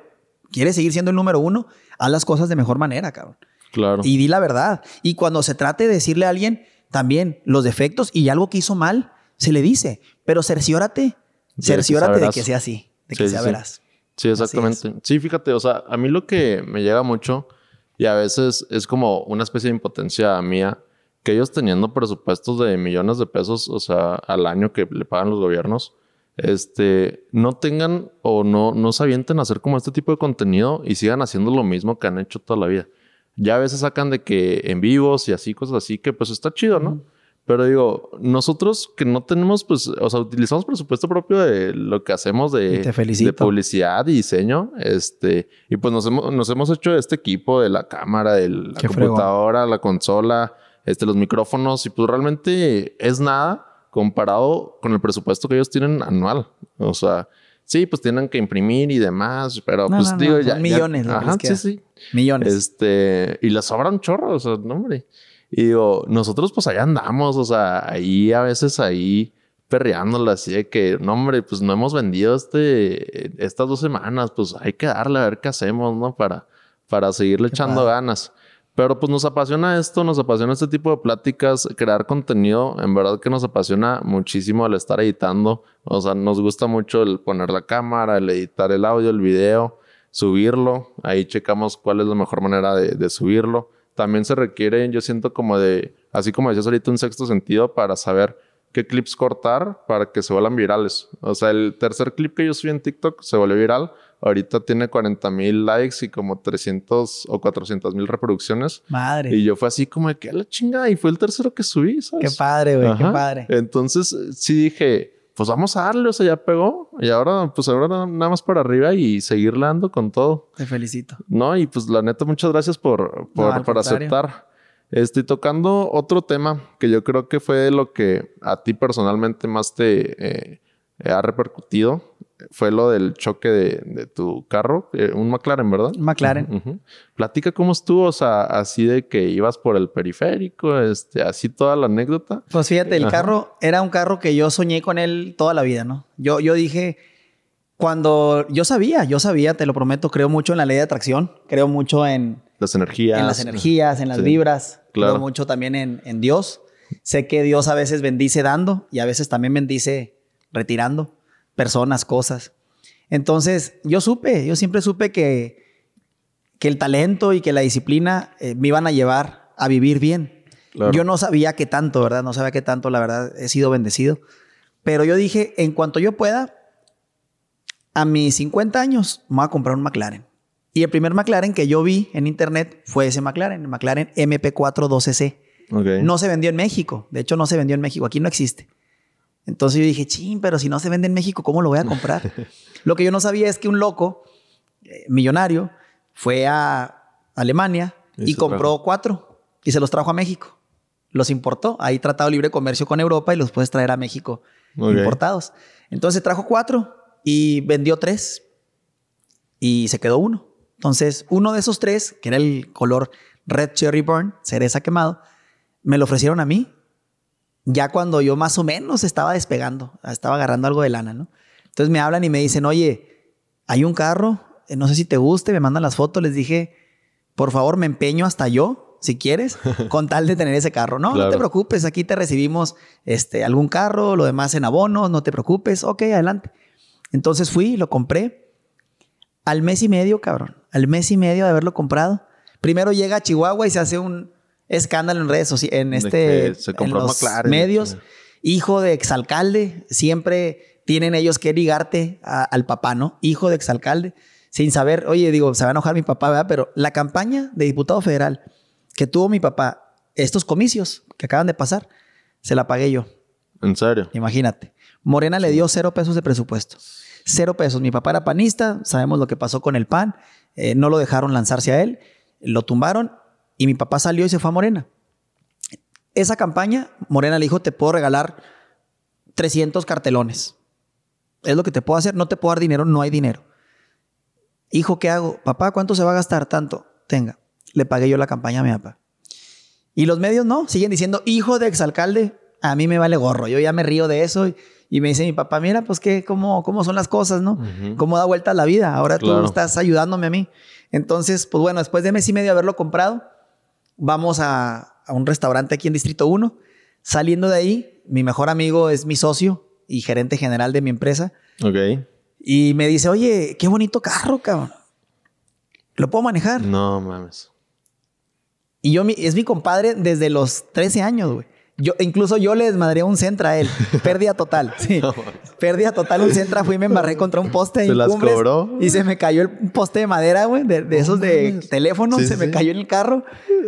¿Quieres seguir siendo el número uno? Haz las cosas de mejor manera, cabrón. Claro. Y di la verdad. Y cuando se trate de decirle a alguien también los defectos y algo que hizo mal, se le dice, pero cerciórate, cerciórate de que sea así, de que sea veraz. Sí, exactamente. Sí, fíjate, o sea, a mí lo que me llega mucho y a veces es como una especie de impotencia mía que ellos teniendo presupuestos de millones de pesos, o sea, al año que le pagan los gobiernos, este, no tengan o no, no se avienten a hacer como este tipo de contenido y sigan haciendo lo mismo que han hecho toda la vida. Ya a veces sacan de que en vivos y así, cosas así, que pues está chido, ¿no? Pero digo, nosotros que no tenemos, pues, o sea, utilizamos presupuesto propio de lo que hacemos de, de publicidad y diseño, este, y pues nos hemos, nos hemos hecho este equipo de la cámara, de la computadora, la consola, este, los micrófonos, y pues realmente es nada comparado con el presupuesto que ellos tienen anual. O sea, sí, pues tienen que imprimir y demás, pero pues digo, ya. Millones, ajá, sí, sí. Millones. Este, y les sobran chorros, o sea, no, hombre. Y digo, nosotros pues allá andamos, o sea, ahí a veces ahí perreándola así de que, no hombre, pues no hemos vendido este, estas dos semanas, pues hay que darle a ver qué hacemos, ¿no? Para, para seguirle echando ganas. Pero pues nos apasiona esto, nos apasiona este tipo de pláticas, crear contenido, en verdad que nos apasiona muchísimo el estar editando, o sea, nos gusta mucho el poner la cámara, el editar el audio, el video, subirlo, ahí checamos cuál es la mejor manera de, subirlo también se requiere, yo siento como de, así como decías ahorita, un sexto sentido para saber qué clips cortar para que se vuelvan virales. O sea, el tercer clip que yo subí en TikTok se volvió viral. Ahorita tiene 40 mil likes y como 300 o 400 mil reproducciones. Madre. Y yo fue así como de que la chingada. Y fue el tercero que subí, ¿sabes? Qué padre, güey. Qué padre. Entonces sí dije, pues vamos a darle, o sea, ya pegó. Y ahora, pues ahora nada más para arriba y seguir dando con todo. Te felicito. No, y pues la neta, muchas gracias por, por, aceptar. Estoy tocando otro tema que yo creo que fue lo que a ti personalmente más te eh, ha repercutido fue lo del choque de, tu carro, eh, un McLaren, ¿verdad? McLaren. Platica cómo estuvo, o sea, así de que ibas por el periférico, este, así toda la anécdota. Pues fíjate, el carro era un carro que yo soñé con él toda la vida, ¿no? Yo, yo dije, cuando yo sabía, yo sabía, te lo prometo, creo mucho en la ley de atracción, creo mucho en las energías. En las energías, en las vibras, creo mucho también en, en Dios. Sé que Dios a veces bendice dando y a veces también bendice retirando personas, cosas. Entonces, yo supe, yo siempre supe que, que el talento y que la disciplina eh, me iban a llevar a vivir bien. Yo no sabía qué tanto, ¿verdad? No sabía qué tanto, la verdad, he sido bendecido. Pero yo dije, en cuanto yo pueda, a mis 50 años, me voy a comprar un McLaren. Y el primer McLaren que yo vi en internet fue ese McLaren, el McLaren MP4 12C. No se vendió en México. De hecho, no se vendió en México. Aquí no existe. Entonces yo dije, ching, pero si no se vende en México, ¿cómo lo voy a comprar? lo que yo no sabía es que un loco, eh, millonario, fue a Alemania y, compró cuatro y se los trajo a México. Los importó. Ahí tratado libre comercio con Europa y los puedes traer a México importados. Entonces trajo cuatro y vendió tres y se quedó uno. Entonces, uno de esos tres, que era el color Red Cherry Burn, cereza quemado, me lo ofrecieron a mí ya cuando yo más o menos estaba despegando, estaba agarrando algo de lana, ¿no? Entonces me hablan y me dicen, oye, hay un carro, eh, no sé si te guste, me mandan las fotos, les dije, por favor, me empeño hasta yo, si quieres, con tal de tener ese carro. No, no te preocupes, aquí te recibimos este, algún carro, lo demás en abonos, no te preocupes, ok, adelante. Entonces fui, lo compré. Al mes y medio, cabrón, al mes y medio de haberlo comprado. Primero llega a Chihuahua y se hace un, escándalo en redes sociales, en este, en los medios. Hijo de exalcalde, siempre tienen ellos que ligarte al papá, ¿no? Hijo de exalcalde, sin saber, oye, digo, se va a enojar mi papá, ¿verdad? Pero la campaña de diputado federal que tuvo mi papá, estos comicios que acaban de pasar, se la pagué yo. ¿En serio? Imagínate. Morena le dio cero pesos de presupuesto. Cero pesos. Mi papá era panista, sabemos lo que pasó con el PAN, eh, no lo dejaron lanzarse a él, lo tumbaron y mi papá salió y se fue a Morena. Esa campaña, Morena le dijo, te puedo regalar 300 cartelones. Es lo que te puedo hacer, no te puedo dar dinero, no hay dinero. Hijo, ¿qué hago? Papá, ¿cuánto se va a gastar? Tanto. Tenga. Le pagué yo la campaña a mi papá. Y los medios no, siguen diciendo, hijo de exalcalde, a mí me vale gorro. Yo ya me río de eso y, me dice mi papá, mira, pues qué, cómo, cómo son las cosas, ¿no? Cómo da vuelta la vida. Ahora tú estás ayudándome a mí. Entonces, pues bueno, después de mes y medio haberlo comprado, vamos a, un restaurante aquí en Distrito 1. Saliendo de ahí, mi mejor amigo es mi socio y gerente general de mi empresa. Ok. Y me dice, oye, qué bonito carro, cabrón. ¿Lo puedo manejar? No mames. Y yo, es mi compadre desde los 13 años, güey. Yo, incluso yo le desmadré un Centra a él. Pérdida total. Sí. Pérdida total un Centra. Fui y me embarré contra un poste. ¿Se las cobró? Y se me cayó el poste de madera, güey, de, esos de teléfono. se me cayó en el carro.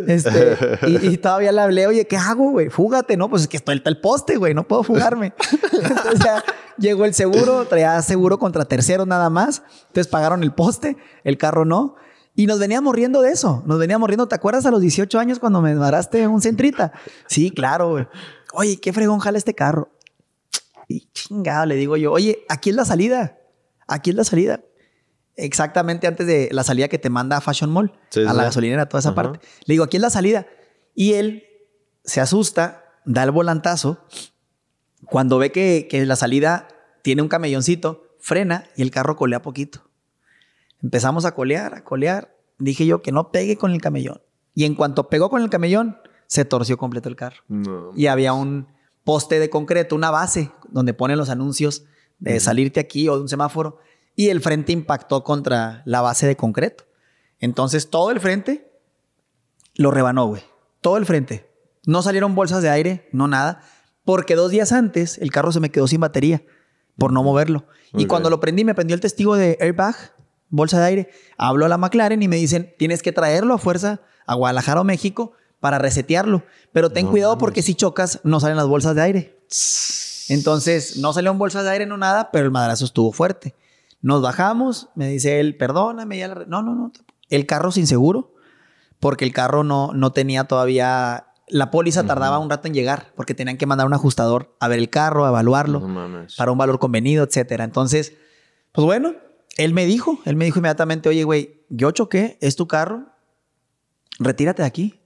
Este, y, todavía le hablé, oye, ¿qué hago, güey? Fúgate. No, pues es que estoy el poste, güey. No puedo fugarme. Entonces ya llegó el seguro. Traía seguro contra terceros nada más. Entonces pagaron el poste. El carro no. Y nos veníamos riendo de eso. Nos veníamos riendo. ¿Te acuerdas a los 18 años cuando me desmaraste un centrita? Sí, claro, güey. Oye, qué fregón jala este carro. Y chingado, le digo yo, oye, aquí es la salida. Aquí es la salida. Exactamente antes de la salida que te manda a Fashion Mall, a la gasolinera, toda esa parte. Le digo, aquí es la salida. Y él se asusta, da el volantazo. Cuando ve que, que la salida tiene un camelloncito, frena y el carro colea poquito. Empezamos a colear, a colear. Dije yo que no pegue con el camellón. Y en cuanto pegó con el camellón, se torció completo el carro. Y había un poste de concreto, una base donde ponen los anuncios de salirte aquí o de un semáforo. Y el frente impactó contra la base de concreto. Entonces todo el frente lo rebanó, güey. Todo el frente. No salieron bolsas de aire, no nada. Porque dos días antes el carro se me quedó sin batería por no moverlo. y cuando lo prendí, me prendió el testigo de airbag bolsa de aire. Hablo a la McLaren y me dicen, tienes que traerlo a fuerza a Guadalajara o México para resetearlo. Pero ten cuidado porque si chocas no salen las bolsas de aire. Entonces, no salieron bolsas de aire, no nada, pero el madrazo estuvo fuerte. Nos bajamos, me dice él, perdóname, ya No, no, no. El carro sin seguro, porque el carro no, no tenía todavía... La póliza tardaba un rato en llegar, porque tenían que mandar un ajustador a ver el carro, a evaluarlo, para un valor convenido, etcétera. Entonces, pues bueno, él me dijo, él me dijo inmediatamente, oye, güey, yo choqué, es tu carro, retírate de aquí.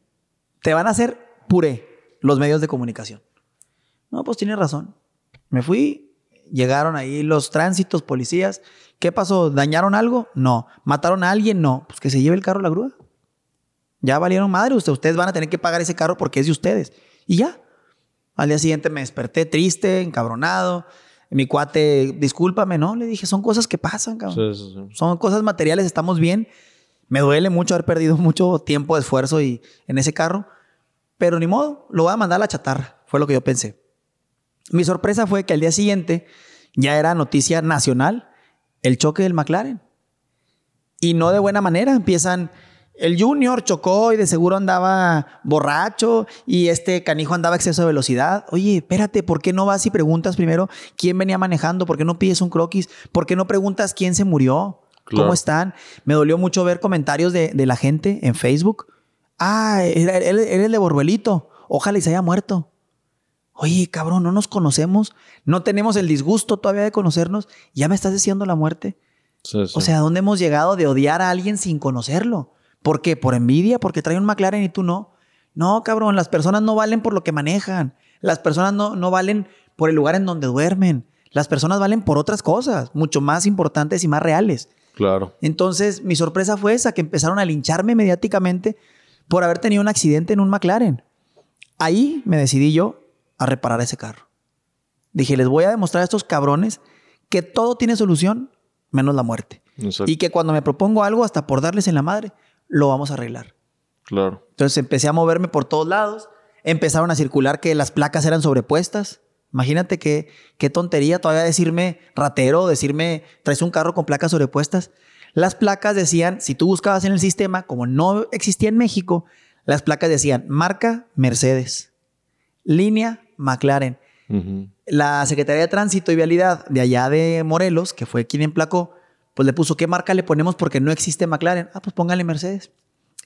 Te van a hacer puré los medios de comunicación. No, pues tienes razón. Me fui, llegaron ahí los tránsitos, policías. ¿Qué pasó? ¿Dañaron algo? No. ¿Mataron a alguien? No. Pues que se lleve el carro a la grúa. Ya valieron madre, ustedes van a tener que pagar ese carro porque es de ustedes. Y ya. Al día siguiente me desperté triste, encabronado mi cuate, discúlpame, ¿no? Le dije, son cosas que pasan, cabrón. Sí, sí, sí. Son cosas materiales, estamos bien. Me duele mucho haber perdido mucho tiempo esfuerzo y, en ese carro, pero ni modo, lo voy a mandar a la chatarra, fue lo que yo pensé. Mi sorpresa fue que al día siguiente ya era noticia nacional el choque del McLaren. Y no de buena manera, empiezan el Junior chocó y de seguro andaba borracho y este canijo andaba a exceso de velocidad. Oye, espérate, ¿por qué no vas y preguntas primero quién venía manejando? ¿Por qué no pides un croquis? ¿Por qué no preguntas quién se murió? ¿Cómo están? Me dolió mucho ver comentarios de, la gente en Facebook. Ah, él es el de Borbuelito. Ojalá y se haya muerto. Oye, cabrón, no nos conocemos. No tenemos el disgusto todavía de conocernos. Ya me estás diciendo la muerte. O sea, ¿dónde hemos llegado de odiar a alguien sin conocerlo? ¿Por qué? ¿Por envidia? ¿Porque trae un McLaren y tú no? No, cabrón, las personas no valen por lo que manejan. Las personas no, no valen por el lugar en donde duermen. Las personas valen por otras cosas, mucho más importantes y más reales. Claro. Entonces, mi sorpresa fue esa, que empezaron a lincharme mediáticamente por haber tenido un accidente en un McLaren. Ahí me decidí yo a reparar ese carro. Dije, les voy a demostrar a estos cabrones que todo tiene solución menos la muerte. Y que cuando me propongo algo, hasta por darles en la madre, lo vamos a arreglar. Claro. Entonces empecé a moverme por todos lados. Empezaron a circular que las placas eran sobrepuestas. Imagínate qué, qué tontería todavía decirme ratero, decirme traes un carro con placas sobrepuestas. Las placas decían, si tú buscabas en el sistema, como no existía en México, las placas decían marca Mercedes, línea McLaren. La Secretaría de Tránsito y Vialidad de allá de Morelos, que fue quien emplacó, pues le puso, ¿qué marca le ponemos porque no existe McLaren? Ah, pues póngale Mercedes.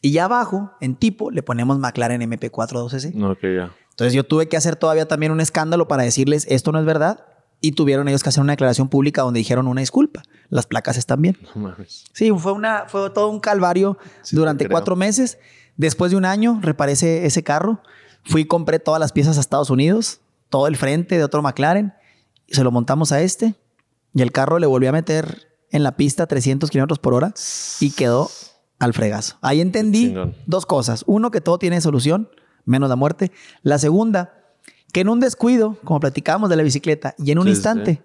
Y ya abajo, en tipo, le ponemos McLaren MP4 2S. Ok, ya. Entonces yo tuve que hacer todavía también un escándalo para decirles esto no es verdad y tuvieron ellos que hacer una declaración pública donde dijeron una disculpa. Las placas están bien. Sí, fue, una, fue todo un calvario durante cuatro meses. Después de un año reparé ese, carro. Fui y compré todas las piezas a Estados Unidos, todo el frente de otro McLaren. Y se lo montamos a este. Y el carro le volvió a meter en la pista 300 kilómetros por hora y quedó al fregazo. Ahí entendí dos cosas. Uno, que todo tiene solución, menos la muerte. La segunda, que en un descuido, como platicábamos de la bicicleta, y en un instante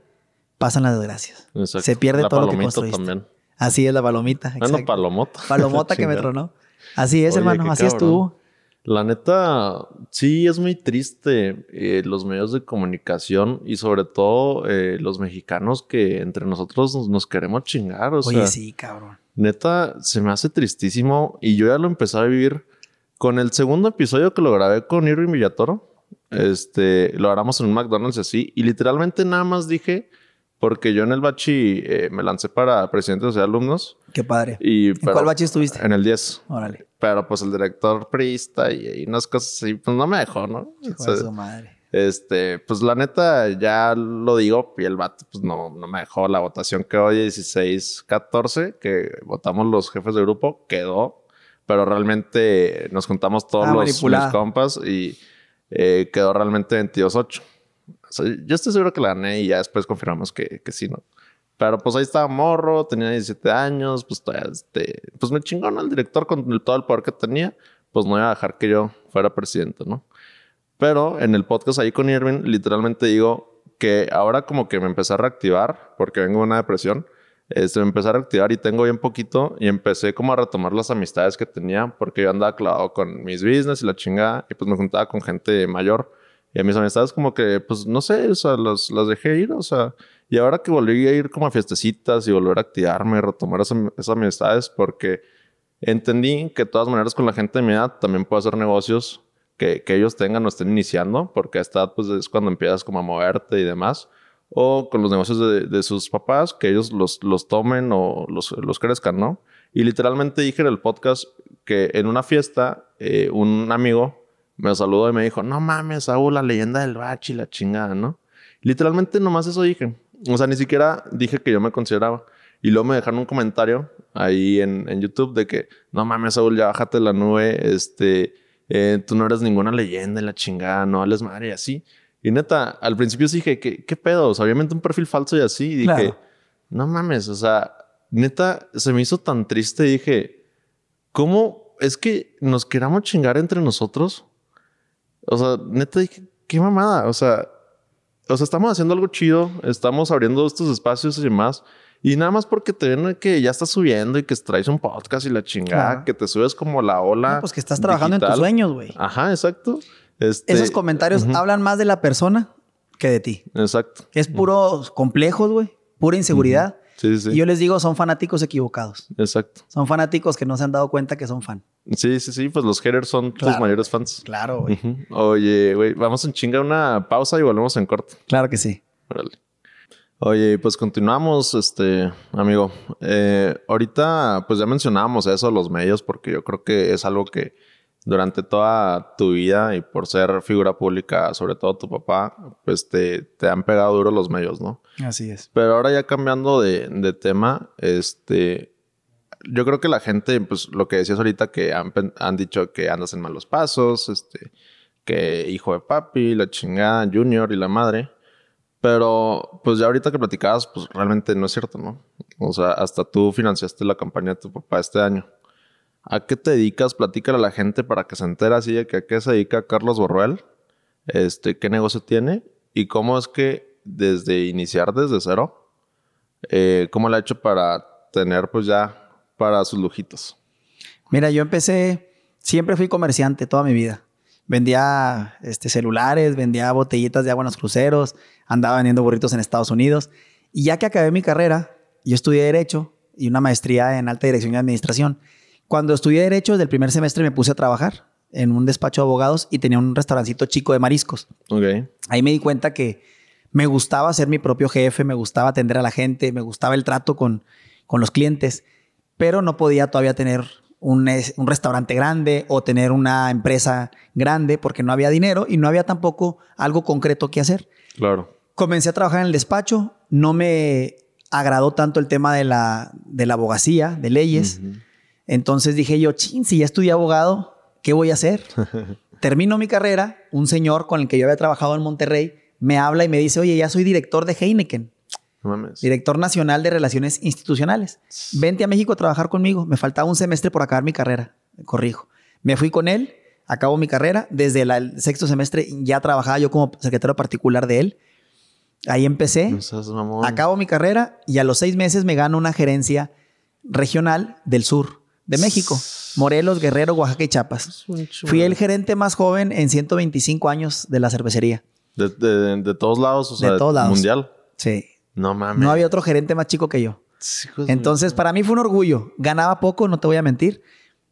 pasan las desgracias. Se pierde todo lo que construiste. También. Así es la palomita. Bueno, palomota. Palomota que me tronó. Así es, hermano. Así estuvo. La neta, sí, es muy triste eh, los medios de comunicación y sobre todo eh, los mexicanos que entre nosotros nos, queremos chingar. Oye, sí, cabrón. Neta, se me hace tristísimo y yo ya lo empecé a vivir con el segundo episodio que lo grabé con Irving Villatoro. Este, lo haremos en un McDonald's así. Y literalmente nada más dije, porque yo en el bachi eh, me lancé para presidente de alumnos. Qué padre. Y, ¿En cuál bachi estuviste? En el 10. Órale. Pero pues el director priista y, unas cosas así, pues no me dejó, ¿no? su madre. Este, pues la neta, ya lo digo, y el vato, pues no, no me dejó la votación que hoy 16-14, que votamos los jefes de grupo, quedó, pero realmente nos juntamos todos ah, los, los compas y eh, quedó realmente 22-8. yo estoy seguro que la gané y ya después confirmamos que, que sí, ¿no? Pero pues ahí estaba morro, tenía 17 años, pues este, pues me chingó. El director con todo el poder que tenía, pues no iba a dejar que yo fuera presidente, ¿no? Pero en el podcast ahí con Irving, literalmente digo que ahora como que me empecé a reactivar, porque vengo de una depresión, este, me empecé a reactivar y tengo bien poquito y empecé como a retomar las amistades que tenía porque yo andaba clavado con mis business y la chingada y pues me juntaba con gente mayor y a mis amistades como que pues no sé, o sea, las, las dejé ir, o sea, y ahora que volví a ir como a fiestecitas y volver a activarme, retomar esas, amistades porque entendí que de todas maneras con la gente de mi edad también puedo hacer negocios que, que ellos tengan o estén iniciando porque a esta pues es cuando empiezas como a moverte y demás o con los negocios de, sus papás, que ellos los, los tomen o los, los, crezcan, ¿no? Y literalmente dije en el podcast que en una fiesta, eh, un amigo me saludó y me dijo, no mames, Saúl, la leyenda del bachi, la chingada, ¿no? Literalmente nomás eso dije. O sea, ni siquiera dije que yo me consideraba. Y luego me dejaron un comentario ahí en, en YouTube de que, no mames, Saúl, ya bájate la nube, este, eh, tú no eres ninguna leyenda, la chingada, no hables madre y así. Y neta, al principio sí dije, ¿qué, qué pedo? O sea, obviamente un perfil falso y así. Y dije, no mames, o sea, neta, se me hizo tan triste. Y dije, ¿cómo es que nos queramos chingar entre nosotros? O sea, neta, dije, qué mamada. O sea, o sea, estamos haciendo algo chido, estamos abriendo estos espacios y demás. Y nada más porque te ven que ya estás subiendo y que traes un podcast y la chingada, que te subes como la ola. pues que estás trabajando en tus sueños, güey. Ajá, exacto. Este, Esos comentarios hablan más de la persona que de ti. Exacto. Es puro complejos, güey. Pura inseguridad. Sí, sí. Y yo les digo, son fanáticos equivocados. Exacto. Son fanáticos que no se han dado cuenta que son fan. Sí, sí, sí. Pues los haters son tus mayores fans. Claro, güey. Oye, güey, vamos a chingar una pausa y volvemos en corto. Claro que sí. Oye, pues continuamos, este, amigo. Eh, ahorita, pues ya mencionábamos eso, los medios, porque yo creo que es algo que durante toda tu vida y por ser figura pública, sobre todo tu papá, pues te, te han pegado duro los medios, ¿no? Así es. Pero ahora ya cambiando de, de tema, este, yo creo que la gente, pues lo que decías ahorita, que han, han, dicho que andas en malos pasos, este, que hijo de papi, la chingada, junior y la madre. Pero, pues ya ahorita que platicabas, pues realmente no es cierto, ¿no? O sea, hasta tú financiaste la campaña de tu papá este año. ¿A qué te dedicas? Platícale a la gente para que se entere así de que a qué se dedica Carlos Borruel, este, qué negocio tiene y cómo es que desde iniciar desde cero, eh, cómo lo ha hecho para tener pues ya para sus lujitos. Mira, yo empecé, siempre fui comerciante toda mi vida. Vendía este, celulares, vendía botellitas de agua en los cruceros, andaba vendiendo burritos en Estados Unidos. Y ya que acabé mi carrera, yo estudié Derecho y una maestría en Alta Dirección y Administración. Cuando estudié Derecho, desde el primer semestre me puse a trabajar en un despacho de abogados y tenía un restaurancito chico de mariscos. Okay. Ahí me di cuenta que me gustaba ser mi propio jefe, me gustaba atender a la gente, me gustaba el trato con, con los clientes, pero no podía todavía tener un, restaurante grande o tener una empresa grande porque no había dinero y no había tampoco algo concreto que hacer. Claro. Comencé a trabajar en el despacho, no me agradó tanto el tema de la, de la abogacía, de leyes. Entonces dije yo, chin, si ya estudié abogado, ¿qué voy a hacer? Termino mi carrera, un señor con el que yo había trabajado en Monterrey me habla y me dice, oye, ya soy director de Heineken. Director Nacional de Relaciones Institucionales. Vente a México a trabajar conmigo. Me faltaba un semestre por acabar mi carrera. Corrijo. Me fui con él, acabo mi carrera. Desde el sexto semestre ya trabajaba yo como secretario particular de él. Ahí empecé. acabo mi carrera y a los seis meses me gano una gerencia regional del sur de México. Morelos, Guerrero, Oaxaca y Chiapas. Fui el gerente más joven en 125 años de la cervecería. De, todos lados, o sea, de todos lados. mundial. Sí. No mames. No había otro gerente más chico que yo. Entonces, para mí fue un orgullo. Ganaba poco, no te voy a mentir,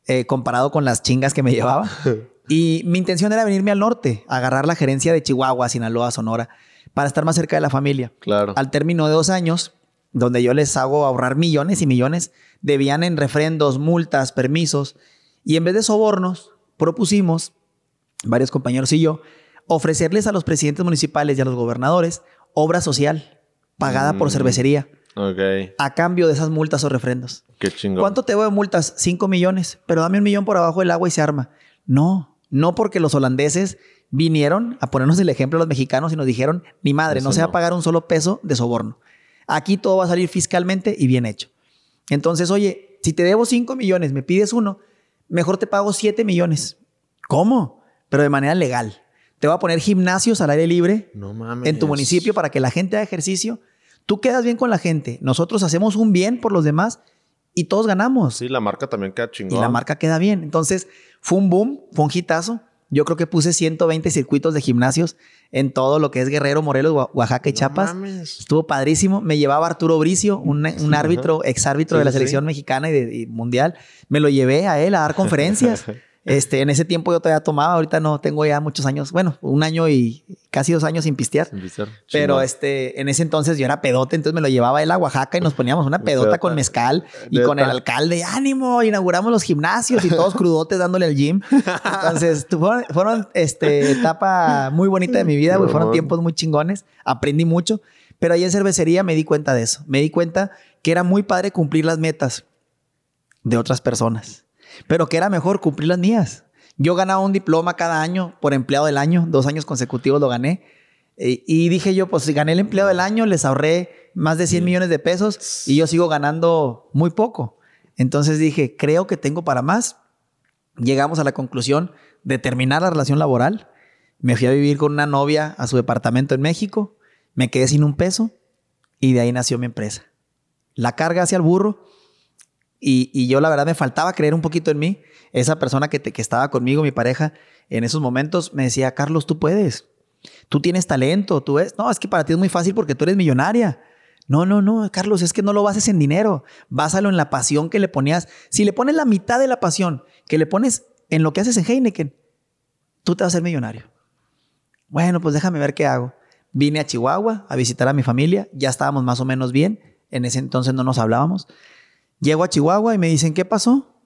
eh, comparado con las chingas que me llevaba. y mi intención era venirme al norte, agarrar la gerencia de Chihuahua, Sinaloa, Sonora, para estar más cerca de la familia. Claro. Al término de dos años, donde yo les hago ahorrar millones y millones, debían en refrendos, multas, permisos. Y en vez de sobornos, propusimos, varios compañeros y yo, ofrecerles a los presidentes municipales y a los gobernadores obra social pagada por mm. cervecería. Ok. A cambio de esas multas o refrendos. Qué chingón. ¿Cuánto te voy de multas? Cinco millones. Pero dame un millón por abajo del agua y se arma. No, no porque los holandeses vinieron a ponernos el ejemplo a los mexicanos y nos dijeron, ni madre, no se va a pagar un solo peso de soborno. Aquí todo va a salir fiscalmente y bien hecho. Entonces, oye, si te debo cinco millones, me pides uno, mejor te pago siete millones. ¿Cómo? Pero de manera legal. Te voy a poner gimnasios al aire libre en tu municipio para que la gente haga ejercicio. Tú quedas bien con la gente. Nosotros hacemos un bien por los demás y todos ganamos. Sí, la marca también queda chingón. Y la marca queda bien. Entonces, fue un boom, fue un hitazo. Yo creo que puse 120 circuitos de gimnasios en todo lo que es Guerrero, Morelos, Oaxaca y Chiapas. Estuvo padrísimo. Me llevaba Arturo Bricio, un, árbitro, ex árbitro de la selección mexicana y, mundial. Me lo llevé a él a dar conferencias. Este, en ese tiempo yo todavía tomaba, ahorita no tengo ya muchos años, bueno, un año y casi dos años sin pistear. Pero este, en ese entonces yo era pedote, entonces me lo llevaba él a Oaxaca y nos poníamos una pedota con mezcal y con el alcalde, ánimo, inauguramos los gimnasios y todos crudotes dándole al gym. Entonces, fueron, fueron este, etapa muy bonita de mi vida, fueron tiempos muy chingones, aprendí mucho, pero ahí en cervecería me di cuenta de eso, me di cuenta que era muy padre cumplir las metas de otras personas pero que era mejor cumplir las mías. Yo ganaba un diploma cada año por empleado del año, dos años consecutivos lo gané. Eh, y dije yo, pues si gané el empleado del año, les ahorré más de 100 millones de pesos y yo sigo ganando muy poco. Entonces dije, creo que tengo para más. Llegamos a la conclusión de terminar la relación laboral. Me fui a vivir con una novia a su departamento en México. Me quedé sin un peso y de ahí nació mi empresa. La carga hacia el burro y, yo la verdad me faltaba creer un poquito en mí. Esa persona que, que estaba conmigo, mi pareja, en esos momentos me decía, Carlos, tú puedes. Tú tienes talento, tú ves. No, es que para ti es muy fácil porque tú eres millonaria. No, no, no, Carlos, es que no lo bases en dinero. Básalo en la pasión que le ponías. Si le pones la mitad de la pasión que le pones en lo que haces en Heineken, tú te vas a ser millonario. Bueno, pues déjame ver qué hago. Vine a Chihuahua a visitar a mi familia. Ya estábamos más o menos bien. En ese entonces no nos hablábamos. Llego a Chihuahua y me dicen, ¿qué pasó?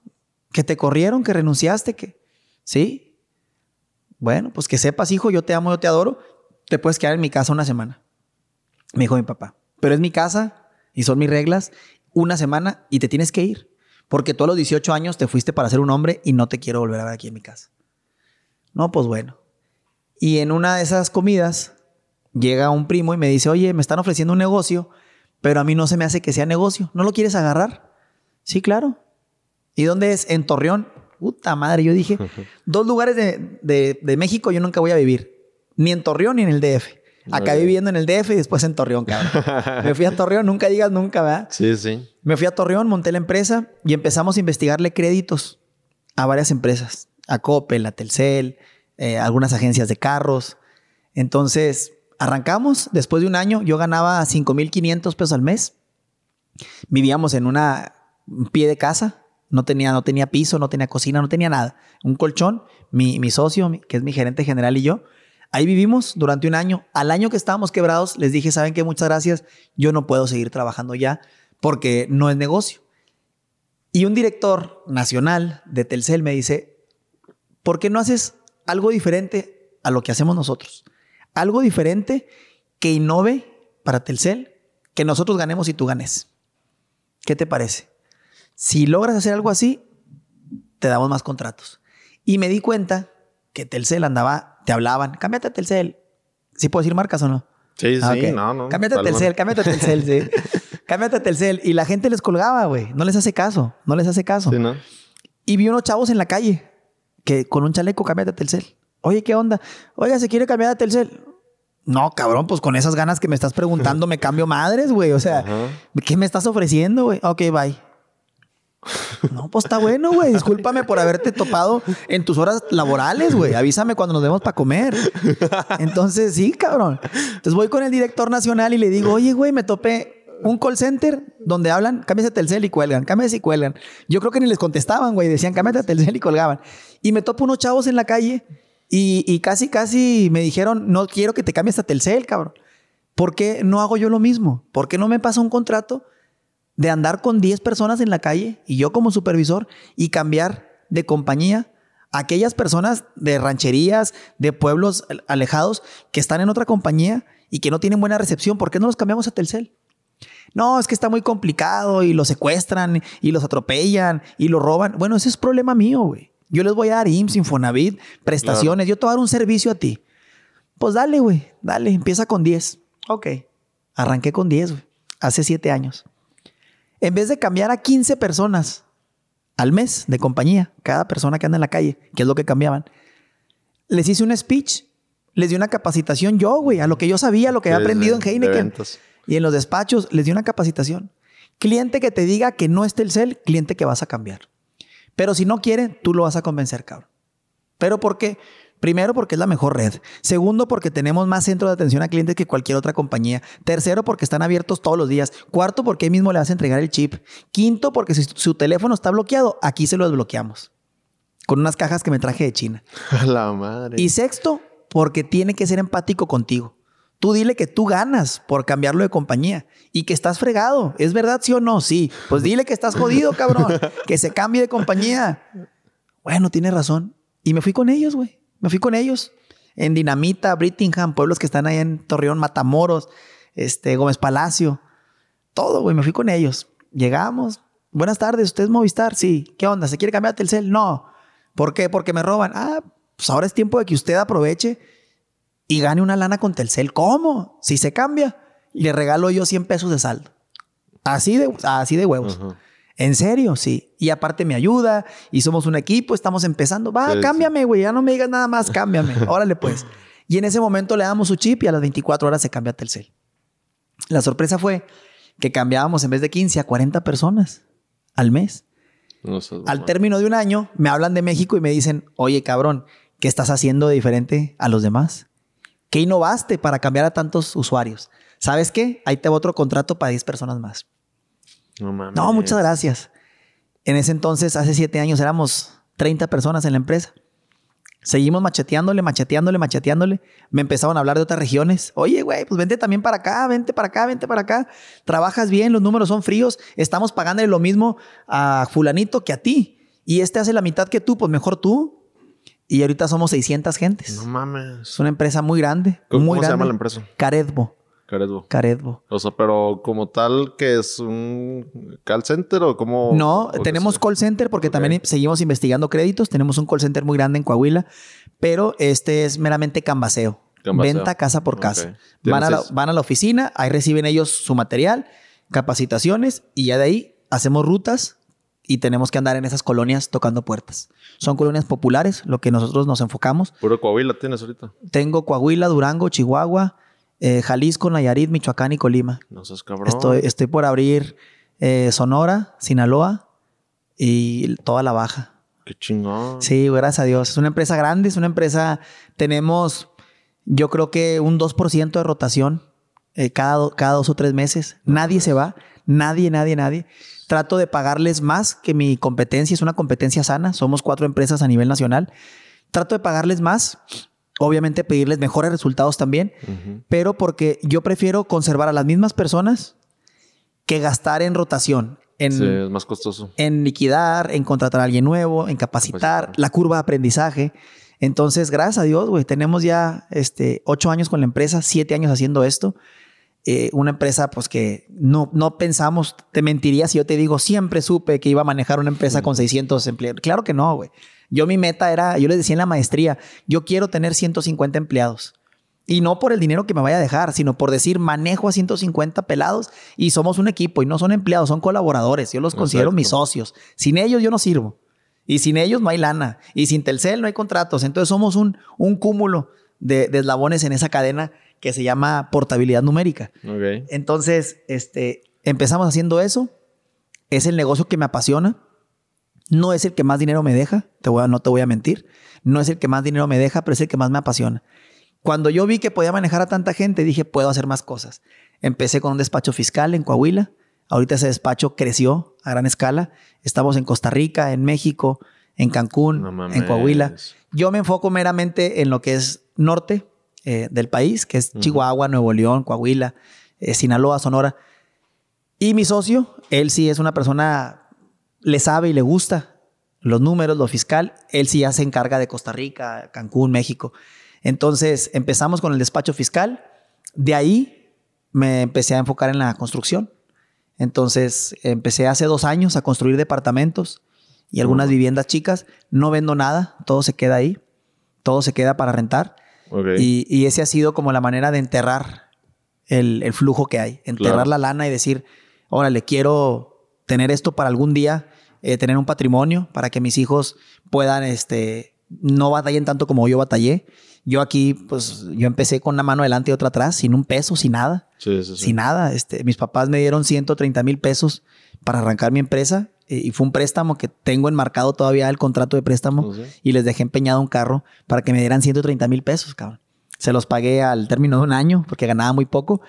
¿Que te corrieron? ¿Que renunciaste? ¿Que? Sí. Bueno, pues que sepas, hijo, yo te amo, yo te adoro. Te puedes quedar en mi casa una semana. Me dijo mi papá. Pero es mi casa y son mis reglas. Una semana y te tienes que ir. Porque tú a los 18 años te fuiste para ser un hombre y no te quiero volver a ver aquí en mi casa. No, pues bueno. Y en una de esas comidas llega un primo y me dice, oye, me están ofreciendo un negocio, pero a mí no se me hace que sea negocio. ¿No lo quieres agarrar? Sí, claro. ¿Y dónde es? En Torreón. Puta madre, yo dije, dos lugares de, México yo nunca voy a vivir. Ni en Torreón ni en el DF. Acá viviendo en el DF y después en Torreón, cabrón. Me fui a Torreón, nunca digas nunca, ¿verdad? Sí, sí. Me fui a Torreón, monté la empresa y empezamos a investigarle créditos a varias empresas. A Coppel, a Telcel, eh, algunas agencias de carros. Entonces, arrancamos. Después de un año, yo ganaba 5,500 pesos al mes. Vivíamos en una un pie de casa, no tenía, no tenía piso, no tenía cocina, no tenía nada. Un colchón, mi, mi socio, que es mi gerente general y yo, ahí vivimos durante un año. Al año que estábamos quebrados, les dije, ¿saben qué? Muchas gracias, yo no puedo seguir trabajando ya porque no es negocio. Y un director nacional de Telcel me dice, ¿por qué no haces algo diferente a lo que hacemos nosotros? Algo diferente que innove para Telcel, que nosotros ganemos y tú ganes. ¿Qué te parece? Si logras hacer algo así, te damos más contratos. Y me di cuenta que Telcel andaba, te hablaban, cámbiate a Telcel. ¿Sí puedo decir marcas o no? Sí, ah, sí, no, no. Cámbiate a Telcel, cámbiate a Telcel, sí. cámbiate a Telcel. Y la gente les colgaba, güey. No les hace caso, no les hace caso. Sí, ¿no? Y vi unos chavos en la calle que con un chaleco cámbiate a Telcel. Oye, ¿qué onda? Oiga, ¿se quiere cambiar a Telcel? No, cabrón, pues con esas ganas que me estás preguntando me cambio madres, güey. O sea, ¿qué me estás ofreciendo, güey? Ok, bye. No, pues está bueno, güey. Discúlpame por haberte topado en tus horas laborales, güey. Avísame cuando nos vemos para comer. Entonces, sí, cabrón. Entonces voy con el director nacional y le digo, oye, güey, me topé un call center donde hablan, cámbiate Telcel y cuelgan, cámbiate y cuelgan. Yo creo que ni les contestaban, güey. Decían, cámbiate Telcel y colgaban. Y me topo unos chavos en la calle y, y casi, casi me dijeron, no quiero que te cambies a Telcel, cabrón. ¿Por qué no hago yo lo mismo? ¿Por qué no me pasa un contrato? De andar con 10 personas en la calle y yo como supervisor y cambiar de compañía a aquellas personas de rancherías, de pueblos alejados que están en otra compañía y que no tienen buena recepción. ¿Por qué no los cambiamos a Telcel? No, es que está muy complicado y los secuestran y los atropellan y los roban. Bueno, ese es problema mío, güey. Yo les voy a dar IMSS, Infonavit, prestaciones. Yo te voy a dar un servicio a ti. Pues dale, güey. Dale, empieza con 10. Ok. Arranqué con 10, güey. Hace 7 años en vez de cambiar a 15 personas al mes de compañía, cada persona que anda en la calle, que es lo que cambiaban, les hice un speech, les di una capacitación yo, güey, a lo que yo sabía, lo que había aprendido en Heineken. Y en los despachos les di una capacitación. Cliente que te diga que no esté el cel, cliente que vas a cambiar. Pero si no quiere, tú lo vas a convencer, cabrón. ¿Pero por qué? Primero, porque es la mejor red. Segundo, porque tenemos más centros de atención a clientes que cualquier otra compañía. Tercero, porque están abiertos todos los días. Cuarto, porque ahí mismo le vas a entregar el chip. Quinto, porque si su teléfono está bloqueado, aquí se lo desbloqueamos. Con unas cajas que me traje de China. la madre. Y sexto, porque tiene que ser empático contigo. Tú dile que tú ganas por cambiarlo de compañía y que estás fregado. ¿Es verdad, sí o no? Sí. Pues dile que estás jodido, cabrón. que se cambie de compañía. Bueno, tiene razón. Y me fui con ellos, güey. Me fui con ellos en Dinamita, Brittingham, pueblos que están ahí en Torreón, Matamoros, este, Gómez Palacio. Todo, güey, me fui con ellos. Llegamos. Buenas tardes, ¿usted es Movistar? Sí. ¿Qué onda? ¿Se quiere cambiar a Telcel? No. ¿Por qué? Porque me roban. Ah, pues ahora es tiempo de que usted aproveche y gane una lana con Telcel. ¿Cómo? Si se cambia, le regalo yo 100 pesos de saldo. Así de, así de huevos. ¿En serio? Sí. Y aparte me ayuda y somos un equipo, estamos empezando. Va, cámbiame, güey. Ya no me digas nada más, cámbiame. Órale, pues. Y en ese momento le damos su chip y a las 24 horas se cambia a Telcel. La sorpresa fue que cambiábamos en vez de 15 a 40 personas al mes. al término de un año, me hablan de México y me dicen, oye, cabrón, ¿qué estás haciendo de diferente a los demás? ¿Qué innovaste para cambiar a tantos usuarios? ¿Sabes qué? Ahí te va otro contrato para 10 personas más. No muchas gracias. En ese entonces, hace siete años, éramos 30 personas en la empresa. Seguimos macheteándole, macheteándole, macheteándole. Me empezaron a hablar de otras regiones. Oye, güey, pues vente también para acá, vente para acá, vente para acá. Trabajas bien, los números son fríos. Estamos pagándole lo mismo a fulanito que a ti. Y este hace la mitad que tú, pues mejor tú. Y ahorita somos 600 gentes. No mames. Es una empresa muy grande. ¿Cómo, se llama la empresa? Caredbo. Caredbo. Caredbo. O sea, pero como tal, que es un call center o como. No, tenemos call center porque también seguimos investigando créditos. Tenemos un call center muy grande en Coahuila, pero este es meramente canvaseo. Venta casa por casa. Van, a la, van a la oficina, ahí reciben ellos su material, capacitaciones y ya de ahí hacemos rutas y tenemos que andar en esas colonias tocando puertas. Son colonias populares, lo que nosotros nos enfocamos. ¿Puro Coahuila tienes ahorita? Tengo Coahuila, Durango, Chihuahua, eh, Jalisco, Nayarit, Michoacán y Colima. No seas cabrón. Estoy, estoy por abrir eh, Sonora, Sinaloa y toda la baja. Qué chingón. Sí, gracias a Dios. Es una empresa grande, es una empresa. Tenemos, yo creo que un 2% de rotación eh, cada, cada dos o tres meses. Nadie se va, nadie, nadie, nadie. Trato de pagarles más que mi competencia, es una competencia sana. Somos cuatro empresas a nivel nacional. Trato de pagarles más obviamente pedirles mejores resultados también, pero porque yo prefiero conservar a las mismas personas que gastar en rotación. en, sí, es más costoso. En liquidar, en contratar a alguien nuevo, en capacitar, la curva de aprendizaje. Entonces, gracias a Dios, güey, tenemos ya este, ocho años con la empresa, siete años haciendo esto. Eh, una empresa, pues que no, no pensamos, te mentiría si yo te digo, siempre supe que iba a manejar una empresa con 600 empleados. Claro que no, güey. Yo mi meta era, yo les decía en la maestría, yo quiero tener 150 empleados. Y no por el dinero que me vaya a dejar, sino por decir, manejo a 150 pelados y somos un equipo y no son empleados, son colaboradores. Yo los considero mis socios. Sin ellos yo no sirvo. Y sin ellos no hay lana. Y sin Telcel no hay contratos. Entonces somos un, un cúmulo de, eslabones en esa cadena que se llama portabilidad numérica. Entonces, este, empezamos haciendo eso. Es el negocio que me apasiona. No es el que más dinero me deja, te voy a, no te voy a mentir. No es el que más dinero me deja, pero es el que más me apasiona. Cuando yo vi que podía manejar a tanta gente, dije, puedo hacer más cosas. Empecé con un despacho fiscal en Coahuila. Ahorita ese despacho creció a gran escala. Estamos en Costa Rica, en México, en Cancún, en Coahuila. Yo me enfoco meramente en lo que es norte eh, del país, que es Chihuahua, Nuevo León, Coahuila, eh, Sinaloa, Sonora. Y mi socio, él sí es una persona, le sabe y le gusta los números, lo fiscal. Él sí ya se encarga de Costa Rica, Cancún, México. Entonces empezamos con el despacho fiscal. De ahí me empecé a enfocar en la construcción. Entonces empecé hace dos años a construir departamentos y algunas viviendas chicas. No vendo nada, todo se queda ahí, todo se queda para rentar. Y, y, ese ha sido como la manera de enterrar el, el flujo que hay, enterrar la lana y decir, órale, quiero tener esto para algún día, eh, tener un patrimonio para que mis hijos puedan, este, no batallen tanto como yo batallé yo aquí, pues, yo empecé con una mano adelante y otra atrás, sin un peso, sin nada. Sí, sí, sí. Sin nada. Este, mis papás me dieron 130 mil pesos para arrancar mi empresa eh, y fue un préstamo que tengo enmarcado todavía el contrato de préstamo y les dejé empeñado un carro para que me dieran 130 mil pesos, cabrón. Se los pagué al término de un año porque ganaba muy poco.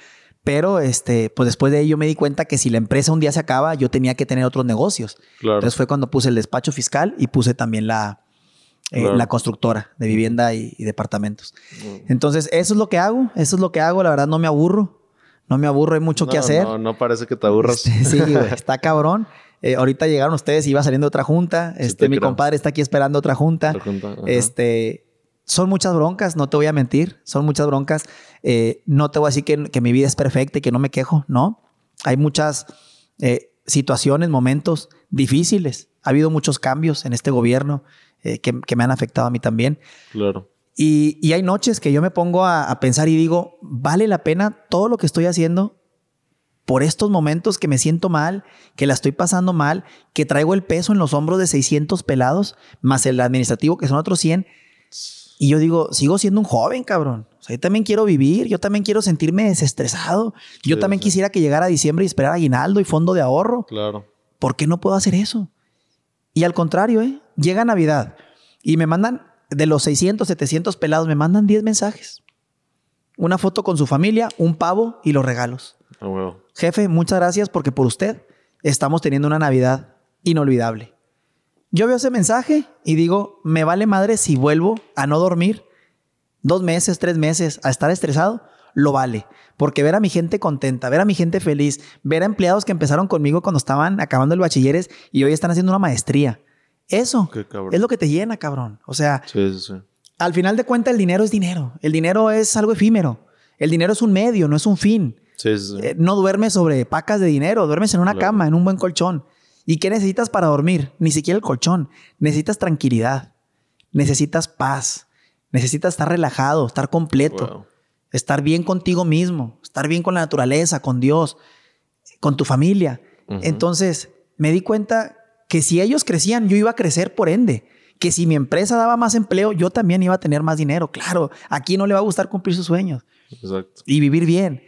Pero este, pues después de ello me di cuenta que si la empresa un día se acaba, yo tenía que tener otros negocios. Entonces fue cuando puse el despacho fiscal y puse también la, eh, la constructora de vivienda y, departamentos. Entonces, eso es lo que hago, eso es lo que hago, la verdad no me aburro, no me aburro, hay mucho que hacer. No, no parece que te aburras. Este, sí, está cabrón. Eh, ahorita llegaron ustedes y iba saliendo otra junta. Este, mi compadre está aquí esperando otra junta. este, son muchas broncas, no te voy a mentir, son muchas broncas. Eh, no te voy a decir que, que, mi vida es perfecta y que no me quejo, no. Hay muchas situaciones, momentos difíciles. Ha habido muchos cambios en este gobierno. Eh, que, me han afectado a mí también. Claro. Y, hay noches que yo me pongo a, pensar y digo, ¿vale la pena todo lo que estoy haciendo por estos momentos que me siento mal, que la estoy pasando mal, que traigo el peso en los hombros de 600 pelados, más el administrativo que son otros 100? Y yo digo, sigo siendo un joven, cabrón. O sea, yo también quiero vivir, yo también quiero sentirme desestresado. Yo también quisiera que llegara diciembre y esperar aguinaldo y fondo de ahorro. Claro. ¿Por qué no puedo hacer eso? Y al contrario, ¿eh? llega Navidad y me mandan, de los 600, 700 pelados, me mandan 10 mensajes. Una foto con su familia, un pavo y los regalos. Oh, Jefe, muchas gracias porque por usted estamos teniendo una Navidad inolvidable. Yo veo ese mensaje y digo, me vale madre si vuelvo a no dormir dos meses, tres meses, a estar estresado, lo vale. Porque ver a mi gente contenta, ver a mi gente feliz, ver a empleados que empezaron conmigo cuando estaban acabando el bachilleres y hoy están haciendo una maestría. Eso es lo que te llena, cabrón. O sea, al final de cuentas el dinero es dinero. El dinero es algo efímero. El dinero es un medio, no es un fin. Eh, no duermes sobre pacas de dinero, duermes en una cama, en un buen colchón. ¿Y qué necesitas para dormir? Ni siquiera el colchón. Necesitas tranquilidad. Necesitas paz. Necesitas estar relajado, estar completo estar bien contigo mismo, estar bien con la naturaleza, con Dios, con tu familia. Entonces, me di cuenta que si ellos crecían, yo iba a crecer por ende. Que si mi empresa daba más empleo, yo también iba a tener más dinero. Claro, aquí no le va a gustar cumplir sus sueños. Exacto. Y vivir bien.